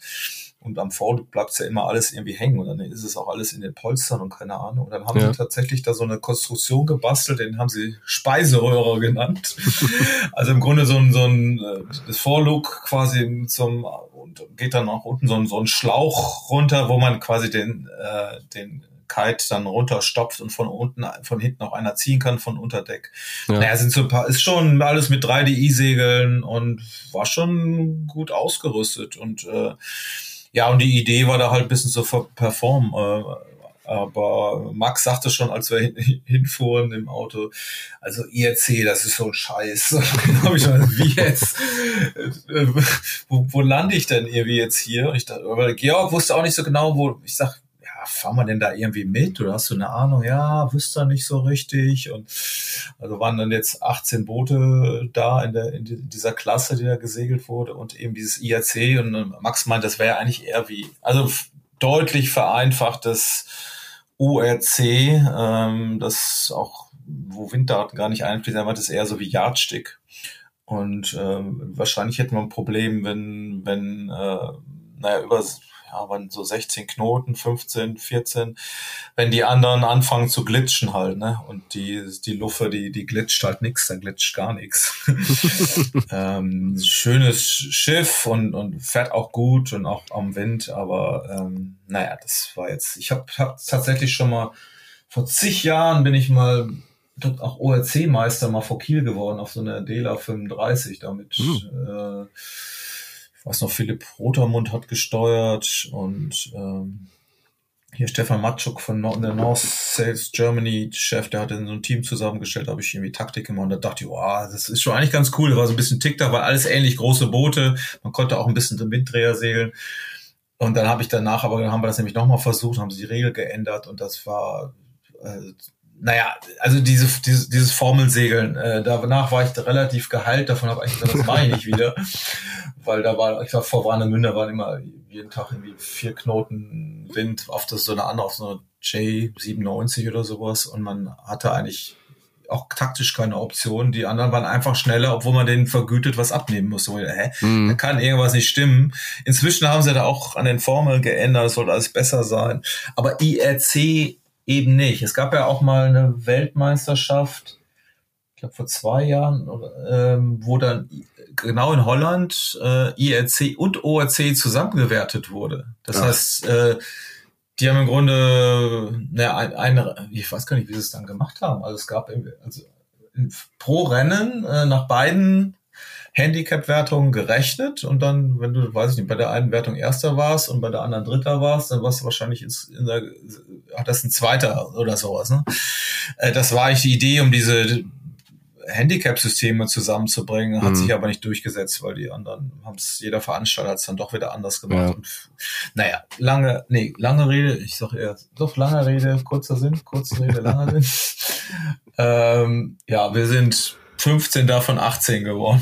und am Vorlug bleibt ja immer alles irgendwie hängen und dann ist es auch alles in den Polstern und keine Ahnung. Und dann haben ja. sie tatsächlich da so eine Konstruktion gebastelt, den haben sie Speiseröhre genannt. (laughs) also im Grunde so ein, so ein äh, das Vorlug quasi zum und geht dann auch unten so ein, so ein Schlauch runter, wo man quasi den, äh, den Kite dann runterstopft und von unten, von hinten auch einer ziehen kann von Unterdeck. Ja. Naja, sind so ein paar, ist schon alles mit 3DI-Segeln und war schon gut ausgerüstet und äh, ja, und die Idee war da halt ein bisschen zu performen. Äh, aber Max sagte schon, als wir hinfuhren im Auto, also IRC, das ist so ein Scheiß. (laughs) habe ich schon, wie jetzt? wo, wo lande ich denn irgendwie jetzt hier? Und ich dachte, aber Georg wusste auch nicht so genau, wo. Ich sag, fahren wir denn da irgendwie mit? Oder hast du eine Ahnung? Ja, wüsste nicht so richtig. Und also waren dann jetzt 18 Boote da in, der, in dieser Klasse, die da gesegelt wurde und eben dieses IAC. Und Max meint, das wäre eigentlich eher wie, also deutlich vereinfachtes URC, ähm, das auch, wo Winddaten gar nicht einfließen, er meint, das eher so wie Yardstick. Und ähm, wahrscheinlich hätten wir ein Problem, wenn, wenn äh, naja, über ja, waren so 16 Knoten, 15, 14, wenn die anderen anfangen zu glitschen halt, ne? Und die, die Luffe, die, die glitscht halt nix, da glitscht gar nichts. (laughs) ähm, schönes Schiff und, und fährt auch gut und auch am Wind, aber ähm, naja, das war jetzt, ich habe hab tatsächlich schon mal, vor zig Jahren bin ich mal auch ORC-Meister mal vor Kiel geworden auf so einer Dela 35 damit. Mhm. Äh, weiß noch, Philipp Rotermund hat gesteuert und ähm, hier Stefan Matschuk von der North Sales Germany Chef, der hat dann so ein Team zusammengestellt, da habe ich irgendwie Taktik gemacht und da dachte ich, wow, das ist schon eigentlich ganz cool. Da war so ein bisschen Tick, da war alles ähnlich große Boote. Man konnte auch ein bisschen den Winddreher segeln. Und dann habe ich danach, aber dann haben wir das nämlich nochmal versucht, haben sie die Regel geändert und das war äh, naja, also diese, dieses, dieses Formelsegeln, äh, danach war ich relativ geheilt, davon habe ich gesagt, das mache ich nicht wieder. (laughs) Weil da war, ich war vor Warnemünde, waren immer jeden Tag irgendwie vier Knoten Wind auf das so eine andere, auf so eine J97 oder sowas und man hatte eigentlich auch taktisch keine Option. Die anderen waren einfach schneller, obwohl man denen vergütet was abnehmen muss. So, hä? Mhm. Da kann irgendwas nicht stimmen. Inzwischen haben sie da auch an den Formeln geändert, es soll alles besser sein. Aber IRC eben nicht. Es gab ja auch mal eine Weltmeisterschaft, ich glaube vor zwei Jahren, ähm, wo dann genau in Holland äh, IRC und ORC zusammengewertet wurde. Das ja. heißt, äh, die haben im Grunde ne, ein, eine, ich weiß gar nicht, wie sie es dann gemacht haben. Also es gab also pro Rennen äh, nach beiden Handicap-Wertungen gerechnet und dann, wenn du, weiß ich nicht, bei der einen Wertung Erster warst und bei der anderen Dritter warst, dann warst du wahrscheinlich in der, hat das ein Zweiter oder sowas. Ne? Äh, das war eigentlich die Idee, um diese Handicap-Systeme zusammenzubringen, hat mhm. sich aber nicht durchgesetzt, weil die anderen haben es, jeder Veranstalter hat es dann doch wieder anders gemacht. Ja. Und, naja, lange, nee, lange Rede, ich sag eher, doch lange Rede, kurzer Sinn, kurze Rede, langer Sinn. (laughs) ähm, ja, wir sind 15 davon 18 geworden.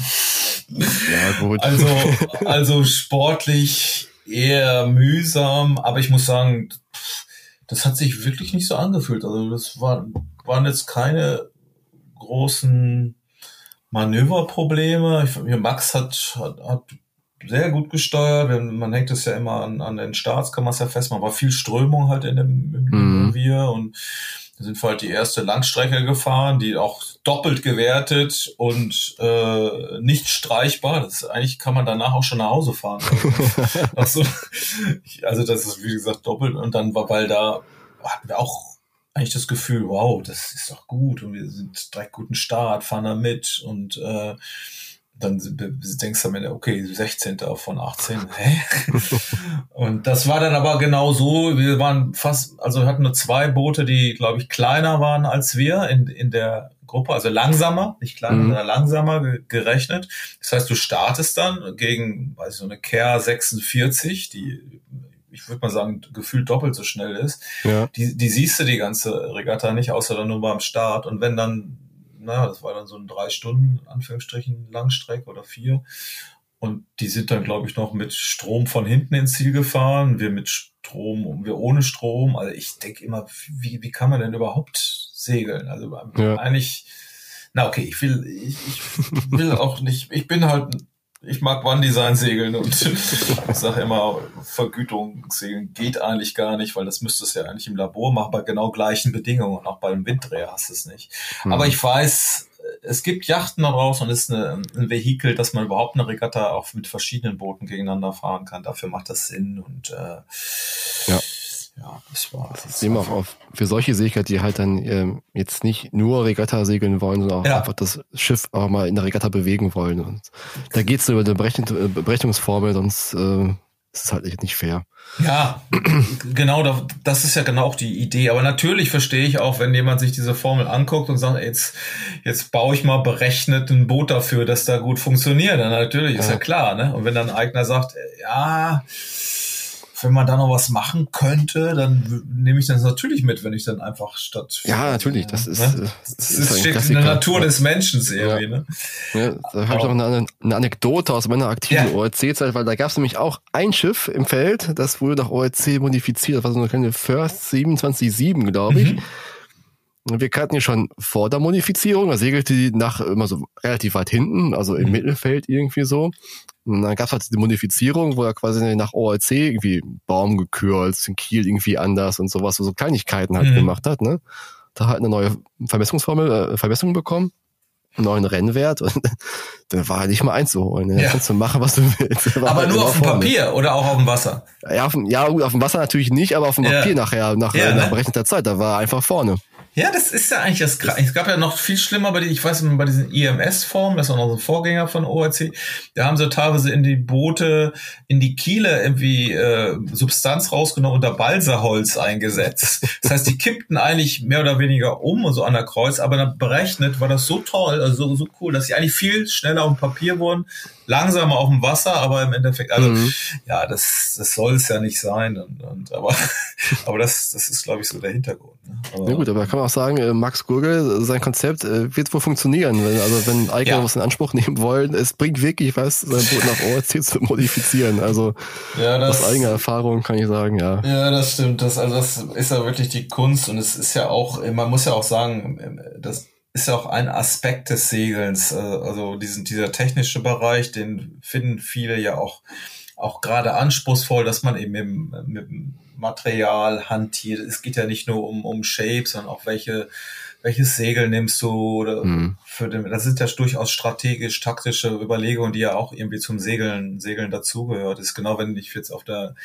Ja, gut. Also, (laughs) also sportlich eher mühsam, aber ich muss sagen, das hat sich wirklich nicht so angefühlt. Also das war, waren jetzt keine großen Manöverprobleme. Ich, Max hat, hat, hat sehr gut gesteuert. Man hängt es ja immer an, an den Starts, kann man es ja festmachen. War viel Strömung halt in dem, im mhm. Revier und sind wir halt die erste Langstrecke gefahren, die auch doppelt gewertet und äh, nicht streichbar. Das eigentlich kann man danach auch schon nach Hause fahren. (laughs) also, also das ist wie gesagt doppelt und dann war weil da hatten wir auch eigentlich das Gefühl, wow, das ist doch gut und wir sind direkt guten Start, fahren da mit und äh, dann denkst du mir, okay, 16. von 18, hä? (laughs) und das war dann aber genau so, wir waren fast, also wir hatten nur zwei Boote, die, glaube ich, kleiner waren als wir in, in der Gruppe, also langsamer, nicht kleiner, mhm. sondern langsamer gerechnet. Das heißt, du startest dann gegen, weiß ich, so eine Care 46, die ich würde mal sagen, gefühlt doppelt so schnell ist. Ja. Die, die siehst du die ganze Regatta nicht, außer dann nur beim Start. Und wenn dann, naja, das war dann so ein drei Stunden, Anführungsstrichen, Langstreck oder vier. Und die sind dann, glaube ich, noch mit Strom von hinten ins Ziel gefahren. Wir mit Strom, wir ohne Strom. Also ich denke immer, wie, wie kann man denn überhaupt segeln? Also ja. eigentlich, na okay, ich will, ich, ich will auch nicht, ich bin halt ich mag One-Design segeln und (laughs) ich sage immer, Vergütung segeln geht eigentlich gar nicht, weil das müsstest du ja eigentlich im Labor machen, bei genau gleichen Bedingungen. Und auch beim Winddreher hast du es nicht. Mhm. Aber ich weiß, es gibt Yachten da draußen und es ist eine, ein Vehikel, dass man überhaupt eine Regatta auch mit verschiedenen Booten gegeneinander fahren kann. Dafür macht das Sinn und äh, ja ja, das war. Das Sehen wir auch auf, für solche Segler, die halt dann ähm, jetzt nicht nur Regatta segeln wollen, sondern auch ja. einfach das Schiff auch mal in der Regatta bewegen wollen. Und da geht's über eine äh, Berechnungsformel, sonst äh, ist es halt nicht fair. Ja, genau, das ist ja genau auch die Idee. Aber natürlich verstehe ich auch, wenn jemand sich diese Formel anguckt und sagt, jetzt, jetzt baue ich mal berechnet ein Boot dafür, dass da gut funktioniert. Dann natürlich, ist ja, ja klar. Ne? Und wenn dann ein Eigner sagt, ja, wenn man da noch was machen könnte, dann nehme ich das natürlich mit, wenn ich dann einfach statt. Ja, natürlich, das ist, ne? das, das ist steht in der Natur des Menschen irgendwie, ja. ne? Ja, da habe ich noch eine, eine, Anekdote aus meiner aktiven ja. ORC-Zeit, weil da gab es nämlich auch ein Schiff im Feld, das wurde nach ORC modifiziert, das war so eine kleine First 27.7, glaube ich. Mhm. Wir kannten ja schon vor der Modifizierung, da segelte die nach immer so relativ weit hinten, also im mhm. Mittelfeld irgendwie so. Und dann gab es halt die Modifizierung, wo er quasi nach ORC irgendwie Baum gekürzt, den Kiel irgendwie anders und sowas, so Kleinigkeiten halt mhm. gemacht hat, ne? Da halt eine neue Vermessungsformel, äh, Vermessung bekommen, einen neuen Rennwert und (laughs) dann war halt nicht mal einzuholen. Ne? Ja. kannst du machen, was du willst. Aber halt nur auf dem Papier oder auch auf dem Wasser? Ja, auf, ja, auf dem Wasser natürlich nicht, aber auf dem Papier ja. nachher, nach, ja, nach ne? berechneter Zeit, da war er einfach vorne. Ja, das ist ja eigentlich das Krass. Es gab ja noch viel schlimmer bei die, ich weiß nicht, bei diesen IMS-Formen, das ist auch noch so ein Vorgänger von ORC, da haben sie teilweise in die Boote, in die Kiele irgendwie äh, Substanz rausgenommen und da Balsaholz eingesetzt. Das heißt, die kippten eigentlich mehr oder weniger um und so an der Kreuz, aber dann berechnet war das so toll, also so, so cool, dass sie eigentlich viel schneller dem Papier wurden, langsamer auf dem Wasser, aber im Endeffekt, also mhm. ja, das, das soll es ja nicht sein. Und, und aber, (laughs) aber das, das ist, glaube ich, so der Hintergrund. Ne? Aber, ja gut, aber kann man auch sagen, äh, Max Gurgel, sein Konzept äh, wird wohl funktionieren. Wenn, also wenn Eigner ja. was in Anspruch nehmen wollen, es bringt wirklich was, sein Boot nach ORC zu modifizieren. Also ja, das, aus eigener Erfahrung kann ich sagen, ja. Ja, das stimmt. Das, also das ist ja wirklich die Kunst und es ist ja auch, man muss ja auch sagen, das ist ja auch ein Aspekt des Segelns. Äh, also diesen, dieser technische Bereich, den finden viele ja auch, auch gerade anspruchsvoll, dass man eben mit, mit Material hantiert. Es geht ja nicht nur um, um Shapes, sondern auch welche, welches Segel nimmst du oder mhm. für den, das sind ja durchaus strategisch taktische Überlegungen, die ja auch irgendwie zum Segeln, Segeln dazugehört. Ist genau, wenn ich jetzt auf der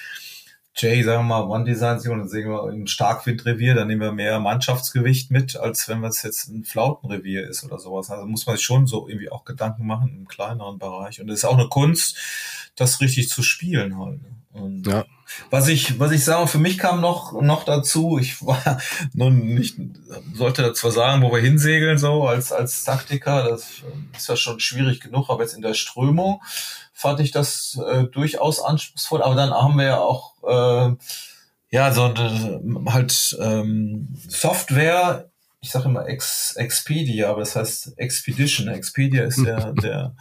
Jay, sagen wir mal, One Design und dann sehen wir im Starkwindrevier, dann nehmen wir mehr Mannschaftsgewicht mit, als wenn es jetzt ein Flautenrevier ist oder sowas. Also muss man sich schon so irgendwie auch Gedanken machen im kleineren Bereich. Und es ist auch eine Kunst, das richtig zu spielen halt. Ne? Und ja. was ich, was ich sage, für mich kam noch, noch dazu, ich war (laughs) nun nicht, sollte zwar sagen, wo wir hinsegeln, so als, als Taktiker, das ist ja schon schwierig genug, aber jetzt in der Strömung fand ich das äh, durchaus anspruchsvoll, aber dann haben wir ja auch, äh, ja, so eine, halt ähm, Software ich sage immer Ex Expedia, aber das heißt Expedition. Expedia ist der, (laughs) der,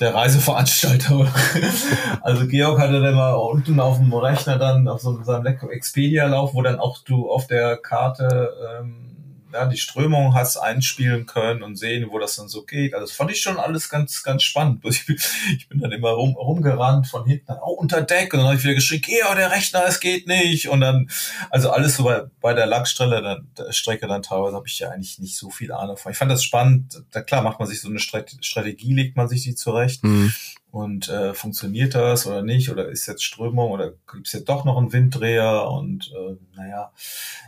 der Reiseveranstalter. (laughs) also Georg hatte dann mal unten auf dem Rechner dann auf so seinem Expedia lauf, wo dann auch du auf der Karte ähm, ja, die Strömung hast einspielen können und sehen, wo das dann so geht. Also das fand ich schon alles ganz, ganz spannend. (laughs) Ich bin, ich bin dann immer rum, rumgerannt von hinten, oh, unter Deck. Und dann habe ich wieder geschrien, geh, oh, der Rechner, es geht nicht. Und dann, also alles so bei, bei der Langstrecke dann, der Strecke dann teilweise habe ich ja eigentlich nicht so viel Ahnung von. Ich fand das spannend. Da klar macht man sich so eine Strategie, legt man sich die zurecht. Mhm. Und äh, funktioniert das oder nicht? Oder ist jetzt Strömung oder gibt es jetzt doch noch einen Winddreher? Und äh, naja,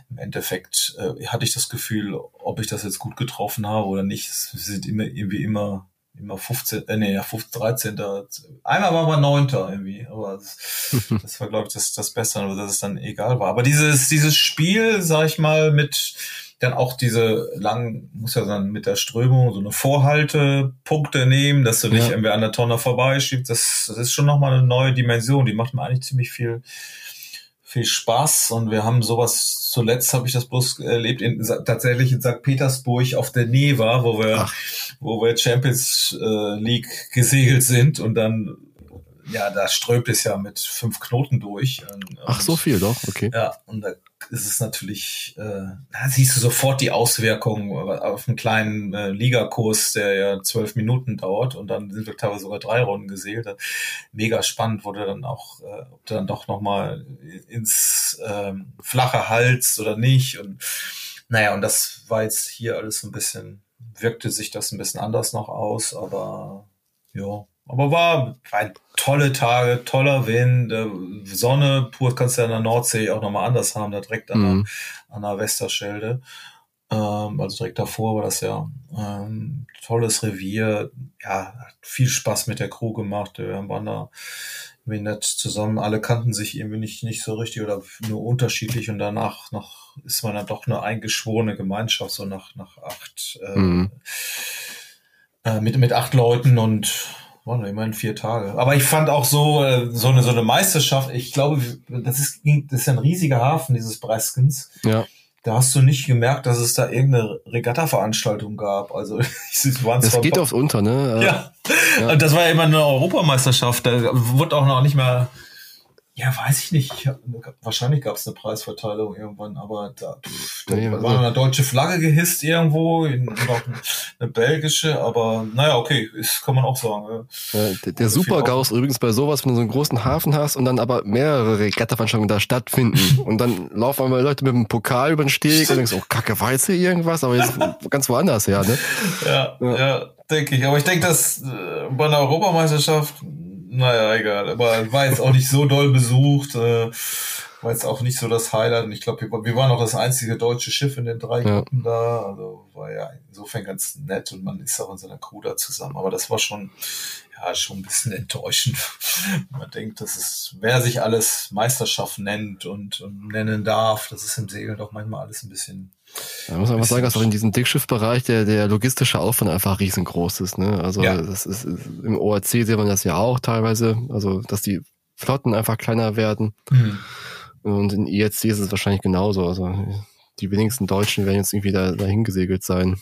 im Endeffekt äh, hatte ich das Gefühl, ob ich das jetzt gut getroffen habe oder nicht. Es sind immer irgendwie immer immer 15, äh, nee, ja, 15, 13. Einmal war man neunter irgendwie, aber das, (laughs) das war, glaube ich, das, das Beste, dass es dann egal war. Aber dieses, dieses Spiel, sag ich mal, mit dann auch diese langen, muss ja dann mit der Strömung so eine Vorhaltepunkte nehmen, dass du dich ja. irgendwie an der Tonne vorbeischiebst. Das, das ist schon nochmal eine neue Dimension. Die macht mir eigentlich ziemlich viel, viel Spaß und wir haben sowas, zuletzt habe ich das bloß erlebt, in, tatsächlich in St. Petersburg auf der Neva, wo wir, Ach. wo wir Champions äh, League gesegelt sind und dann ja, da strömt es ja mit fünf Knoten durch. Und, Ach, so viel doch, okay. Ja, und da ist es natürlich, äh, da siehst du sofort die Auswirkungen auf einen kleinen äh, Ligakurs, der ja zwölf Minuten dauert und dann sind wir teilweise sogar drei Runden gesehen. Mega spannend, wurde dann auch, äh, ob du dann doch nochmal ins äh, flache Hals oder nicht. Und naja, und das war jetzt hier alles so ein bisschen, wirkte sich das ein bisschen anders noch aus, aber ja, aber war, war tolle Tage, toller Wind, äh, Sonne, pur kannst du ja in der Nordsee auch nochmal anders haben, da direkt an, mhm. der, an der Westerschelde. Ähm, also direkt davor war das ja ähm, tolles Revier. Ja, hat viel Spaß mit der Crew gemacht. Wir waren da irgendwie nett zusammen. Alle kannten sich irgendwie nicht, nicht so richtig oder nur unterschiedlich und danach noch ist man dann doch eine eingeschworene Gemeinschaft, so nach, nach acht, äh, mhm. äh, mit, mit acht Leuten und waren immerhin vier Tage. Aber ich fand auch so, äh, so eine, so eine Meisterschaft, ich glaube, das ist, das ist ja ein riesiger Hafen, dieses Breskens. Ja. Da hast du nicht gemerkt, dass es da irgendeine Regatta-Veranstaltung gab. Also, (laughs) es waren Das geht aufs Unter, ne? Ja. ja. Das war ja immer eine Europameisterschaft. Da wurde auch noch nicht mehr ja, weiß ich nicht. Ich hab, wahrscheinlich gab es eine Preisverteilung irgendwann, aber da, pff, da ja, war eine deutsche Flagge gehisst irgendwo, noch eine belgische, aber naja, okay, ist, kann man auch sagen. Ja. der der also Super-GAU übrigens bei sowas, wenn du so einen großen Hafen hast und dann aber mehrere Regatta-Veranstaltungen da stattfinden (laughs) und dann laufen einmal Leute mit dem Pokal über den Steg und denkst, oh Kacke, weiß hier irgendwas, aber jetzt ganz woanders her, ne? Ja, ja, ja denke ich. Aber ich denke, dass äh, bei einer Europameisterschaft naja, egal. Aber war jetzt auch nicht so doll besucht. Äh, war jetzt auch nicht so das Highlight. Und ich glaube, wir, wir, waren auch das einzige deutsche Schiff in den drei ja. Gruppen da. Also war ja insofern ganz nett und man ist auch in seiner Crew da zusammen. Aber das war schon, ja, schon ein bisschen enttäuschend. (laughs) man denkt, das ist, wer sich alles Meisterschaft nennt und, und nennen darf, das ist im Segeln doch manchmal alles ein bisschen da muss man einfach sagen, dass auch in diesem Dickschiffbereich der, der logistische Aufwand einfach riesengroß ist. Ne? Also ja. das ist, im ORC sieht man das ja auch teilweise, also dass die Flotten einfach kleiner werden. Mhm. Und in IRC ist es wahrscheinlich genauso. Also die wenigsten Deutschen werden jetzt irgendwie da, dahin gesegelt sein.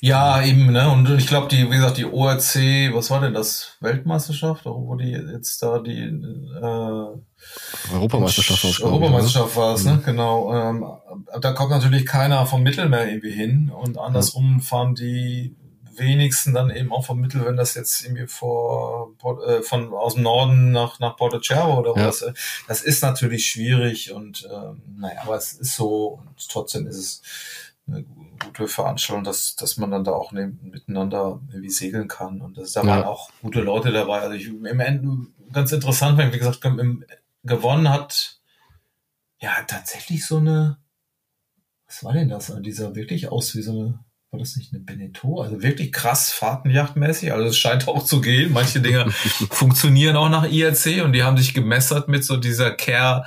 Ja, eben, ne? Und ich glaube, die, wie gesagt, die ORC, was war denn das? Weltmeisterschaft? Wo die jetzt da die äh, Europameisterschaft war es. Europameisterschaft war es, ne? Mhm. Genau. Ähm, da kommt natürlich keiner vom Mittelmeer irgendwie hin und andersrum mhm. fahren die wenigsten dann eben auch vom Mittel, wenn das jetzt irgendwie vor äh, von aus dem Norden nach nach Porto Cervo oder was. Ja. Das ist natürlich schwierig und ähm, naja, aber es ist so und trotzdem ist es eine gute Veranstaltung, dass, dass man dann da auch neben, miteinander irgendwie segeln kann. Und das, da waren auch gute Leute dabei. Also ich, im Ende ganz interessant, weil wie gesagt, im, gewonnen hat, ja, tatsächlich so eine, was war denn das? Also dieser wirklich aus wie so eine, war das nicht eine Beneteau? Also wirklich krass fahrtenjachtmäßig. Also es scheint auch zu gehen. Manche Dinge (laughs) funktionieren auch nach IRC und die haben sich gemessert mit so dieser Care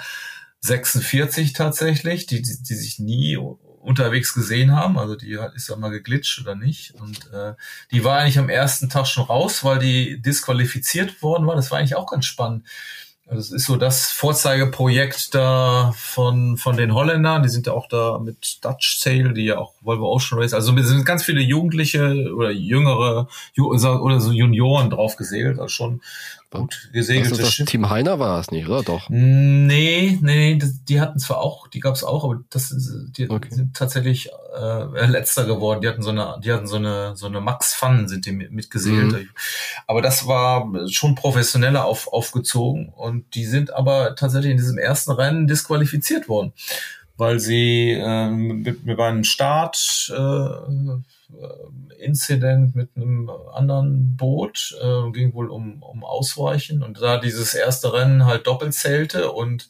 46 tatsächlich, die, die, die sich nie unterwegs gesehen haben. Also die ist ja mal geglitscht oder nicht. Und äh, die war eigentlich am ersten Tag schon raus, weil die disqualifiziert worden war. Das war eigentlich auch ganz spannend. Also ist so das Vorzeigeprojekt da von, von den Holländern. Die sind ja auch da mit Dutch Sail, die ja auch Volvo Ocean Race. Also es sind ganz viele Jugendliche oder jüngere oder so Junioren drauf gesegelt. Also schon gut gesegeltes das Schiff. Team Heiner war es nicht, oder doch? Nee, nee, das, die hatten zwar auch, die gab es auch, aber das die okay. sind tatsächlich äh, letzter geworden. Die hatten so eine, die hatten so eine so eine Max Fun sind die mitgesegelt. Mhm. Aber das war schon professioneller auf, aufgezogen und die sind aber tatsächlich in diesem ersten Rennen disqualifiziert worden, weil sie ähm, mit, mit einem Start äh, äh, Incident mit einem anderen Boot, äh, ging wohl um, um Ausweichen und da dieses erste Rennen halt doppelt zählte und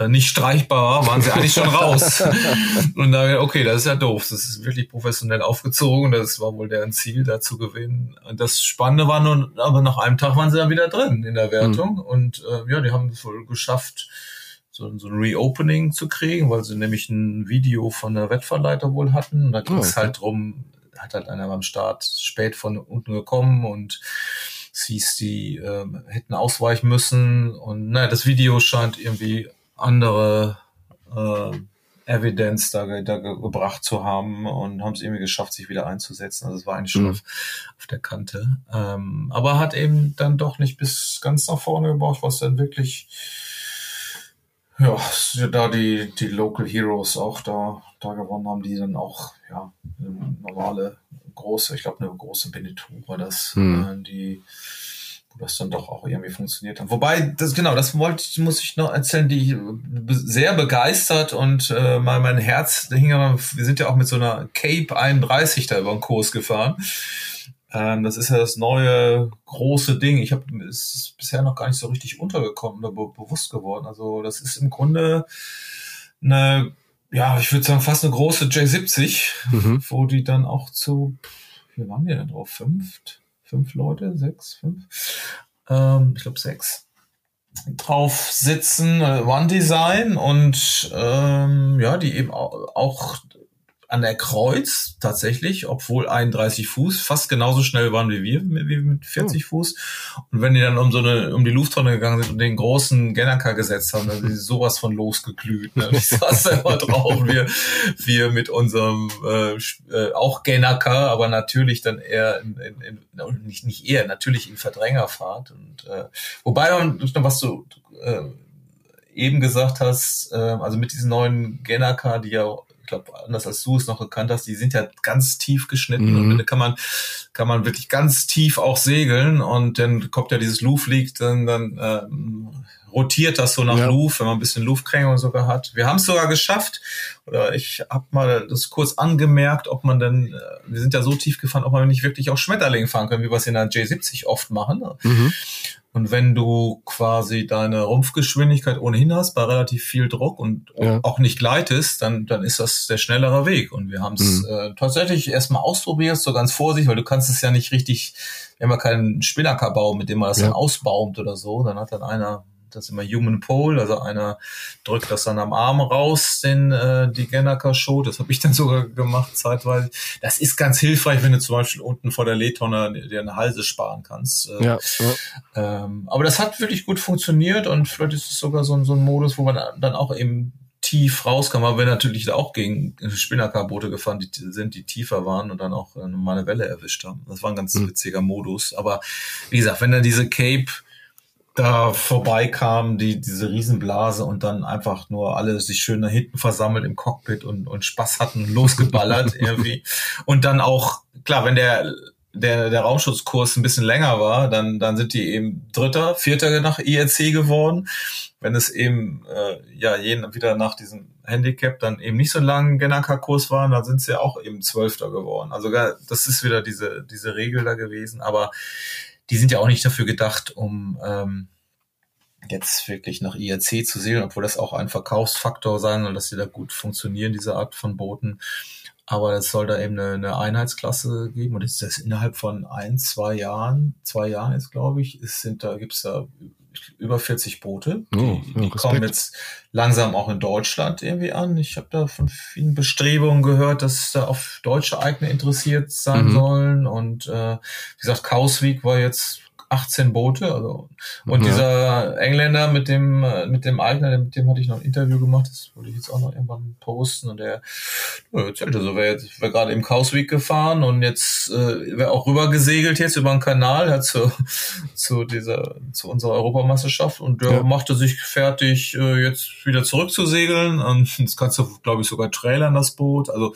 äh, nicht streichbar war, waren sie eigentlich schon raus. (laughs) und da, okay, das ist ja doof. Das ist wirklich professionell aufgezogen. Das war wohl deren Ziel, da zu gewinnen. Das Spannende war nun, aber nach einem Tag waren sie dann wieder drin in der Wertung. Mhm. Und äh, ja, die haben es wohl geschafft, so, so ein Reopening zu kriegen, weil sie nämlich ein Video von der Wettverleiter wohl hatten. Und da ging es oh, okay. halt drum, hat halt einer beim Start spät von unten gekommen und es hieß, die äh, hätten ausweichen müssen. Und naja, das Video scheint irgendwie andere äh, Evidenz da, da gebracht zu haben und haben es irgendwie geschafft, sich wieder einzusetzen. Also es war eigentlich schon mhm. auf, auf, der Kante. Ähm, aber hat eben dann doch nicht bis ganz nach vorne gebraucht, was dann wirklich ja, da die, die Local Heroes auch da, da gewonnen haben, die dann auch, ja, normale, große, ich glaube, eine große Benetou war das, mhm. äh, die, wo das dann doch auch irgendwie funktioniert hat. Wobei, das genau, das wollte muss ich noch erzählen, die sehr begeistert und äh, mal mein Herz, hing wir sind ja auch mit so einer Cape 31 da über den Kurs gefahren. Ähm, das ist ja das neue große Ding. Ich habe es bisher noch gar nicht so richtig untergekommen oder be bewusst geworden. Also das ist im Grunde eine, ja, ich würde sagen fast eine große J70, mhm. wo die dann auch zu, wie waren die denn drauf? Fünf? Fünf Leute? Sechs? Fünf? Ähm, ich glaube sechs drauf sitzen, äh, One Design und ähm, ja, die eben auch an der Kreuz tatsächlich, obwohl 31 Fuß fast genauso schnell waren wie wir, wie mit 40 hm. Fuß. Und wenn die dann um so eine, um die Lufttonne gegangen sind und den großen Gennaker gesetzt haben, dann sind sie sowas von losgeglüht. Ne? Ich saß da immer drauf wir, wir mit unserem äh, äh, auch Gennaker, aber natürlich dann eher in, in, in, nicht, nicht eher, natürlich in Verdrängerfahrt. Und äh, wobei was du äh, eben gesagt hast, äh, also mit diesen neuen Gennaker, die ja glaube, anders als du es noch gekannt hast, die sind ja ganz tief geschnitten mhm. und dann kann man, kann man wirklich ganz tief auch segeln und dann kommt ja dieses Luftleak, dann, dann ähm, rotiert das so nach ja. Luft, wenn man ein bisschen Luftkränkung sogar hat. Wir haben es sogar geschafft, oder ich habe mal das kurz angemerkt, ob man denn, äh, wir sind ja so tief gefahren, ob man nicht wirklich auch Schmetterling fahren können, wie wir es in der J70 oft machen. Mhm. Und wenn du quasi deine Rumpfgeschwindigkeit ohnehin hast, bei relativ viel Druck und ja. auch nicht gleitest, dann, dann ist das der schnellere Weg. Und wir haben es mhm. äh, tatsächlich erstmal ausprobiert, so ganz vorsichtig, weil du kannst es ja nicht richtig, wir haben ja keinen Spinnakerbau, mit dem man das ja. dann ausbaumt oder so. Dann hat dann einer das ist immer Human Pole, also einer drückt das dann am Arm raus, den äh, die Gennaker Show. Das habe ich dann sogar gemacht zeitweise. Das ist ganz hilfreich, wenn du zum Beispiel unten vor der Lehtonne dir eine Halse sparen kannst. Äh, ja, ja. Ähm, aber das hat wirklich gut funktioniert und vielleicht ist es sogar so, so ein Modus, wo man dann auch eben tief rauskam, aber wir natürlich da auch gegen Spinnaker-Boote gefahren, die sind, die tiefer waren und dann auch äh, eine Welle erwischt haben. Das war ein ganz mhm. witziger Modus. Aber wie gesagt, wenn dann diese Cape da vorbeikamen, die, diese Riesenblase und dann einfach nur alle sich schön da hinten versammelt im Cockpit und, und Spaß hatten, losgeballert (laughs) irgendwie. Und dann auch, klar, wenn der, der, der Raumschutzkurs ein bisschen länger war, dann, dann sind die eben Dritter, Vierter nach IRC geworden. Wenn es eben, äh, ja, jeden wieder nach diesem Handicap dann eben nicht so langen Genaka-Kurs waren, dann sind sie auch eben Zwölfter geworden. Also das ist wieder diese, diese Regel da gewesen. Aber die sind ja auch nicht dafür gedacht, um ähm, jetzt wirklich nach IRC zu segeln, obwohl das auch ein Verkaufsfaktor sein soll, dass sie da gut funktionieren, diese Art von Booten. Aber es soll da eben eine, eine Einheitsklasse geben und ist das innerhalb von ein, zwei Jahren, zwei Jahren jetzt glaube ich, ist, sind da gibt's da über 40 Boote. Die, oh, ja, die kommen jetzt langsam auch in Deutschland irgendwie an. Ich habe da von vielen Bestrebungen gehört, dass da auf deutsche Eigner interessiert sein mhm. sollen. Und äh, wie gesagt, Kausvik war jetzt 18 Boote. Also, und ja. dieser Engländer mit dem, äh, mit dem Eigner, mit dem hatte ich noch ein Interview gemacht, das wollte ich jetzt auch noch irgendwann posten. Und der ja, erzählte so, wäre jetzt wär gerade im Kausweek gefahren und jetzt äh, wäre auch rüber gesegelt jetzt über den Kanal hat zu, (laughs) zu dieser, zu unserer Europameisterschaft und der ja. machte sich fertig, äh, jetzt wieder zurückzusegeln. Und (laughs) das kannst du, glaube ich, sogar trailern, das Boot. Also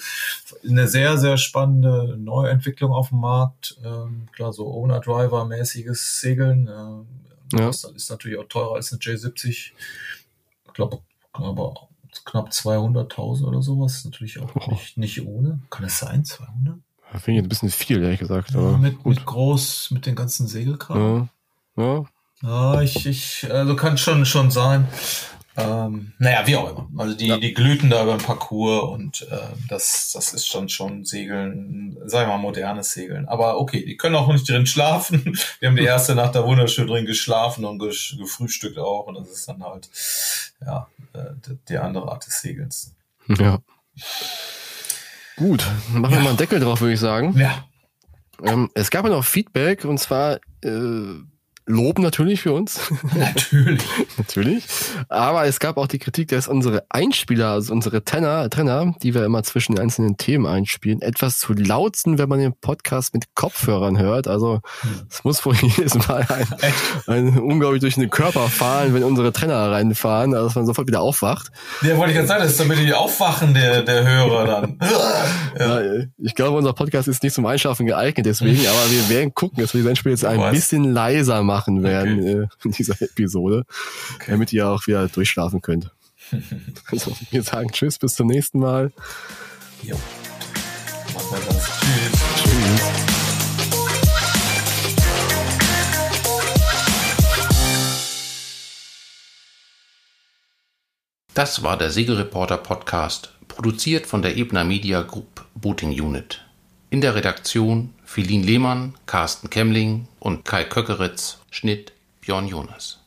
eine sehr, sehr spannende Neuentwicklung auf dem Markt. Ähm, klar, so Segeln. Äh, ja. Das ist natürlich auch teurer als eine J70. Ich glaube, aber knapp 200.000 oder sowas. Natürlich auch oh. nicht, nicht ohne. Kann es sein, 200? Da finde ich ein bisschen viel, ehrlich gesagt. Ja, mit, mit groß, mit den ganzen Segelkram. Ja. ja. Ja, ich, ich, also kann schon, schon sein. Ähm, naja, wie auch immer. Also die, ja. die glühten da über den Parcours und äh, das, das ist schon schon Segeln, sagen wir mal modernes Segeln. Aber okay, die können auch nicht drin schlafen. (laughs) Wir haben die erste Nacht da wunderschön drin geschlafen und gefrühstückt auch und das ist dann halt ja äh, die andere Art des Segelns. Ja. Gut, machen ja. wir mal einen Deckel drauf, würde ich sagen. Ja. Ähm, es gab ja noch Feedback und zwar äh, Loben natürlich für uns. (laughs) Natürlich. natürlich. Aber es gab auch die Kritik, dass unsere Einspieler, also unsere Tenor, Trainer, die wir immer zwischen den einzelnen Themen einspielen, etwas zu laut sind, wenn man den Podcast mit Kopfhörern hört. Also es muss wohl (laughs) jedes Mal ein, (laughs) ein unglaublich durch den Körper fahren, wenn unsere Trainer reinfahren, also dass man sofort wieder aufwacht. Ja, wollte ich jetzt sagen, das ist damit die Aufwachen der, der Hörer dann. ja. ja. ich glaube, unser Podcast ist nicht zum Einschaffen geeignet, deswegen, aber wir werden gucken, dass wir das Spiel jetzt ein Was? bisschen leiser machen machen werden okay. äh, in dieser Episode, okay. damit ihr auch wieder durchschlafen könnt. (laughs) also, wir sagen Tschüss, bis zum nächsten Mal. Jo. Tschüss. Tschüss. Das war der Segelreporter Podcast, produziert von der Ebner Media Group Booting Unit. In der Redaktion Philin Lehmann, Carsten Kemmling und Kai Köckeritz, Schnitt Björn Jonas.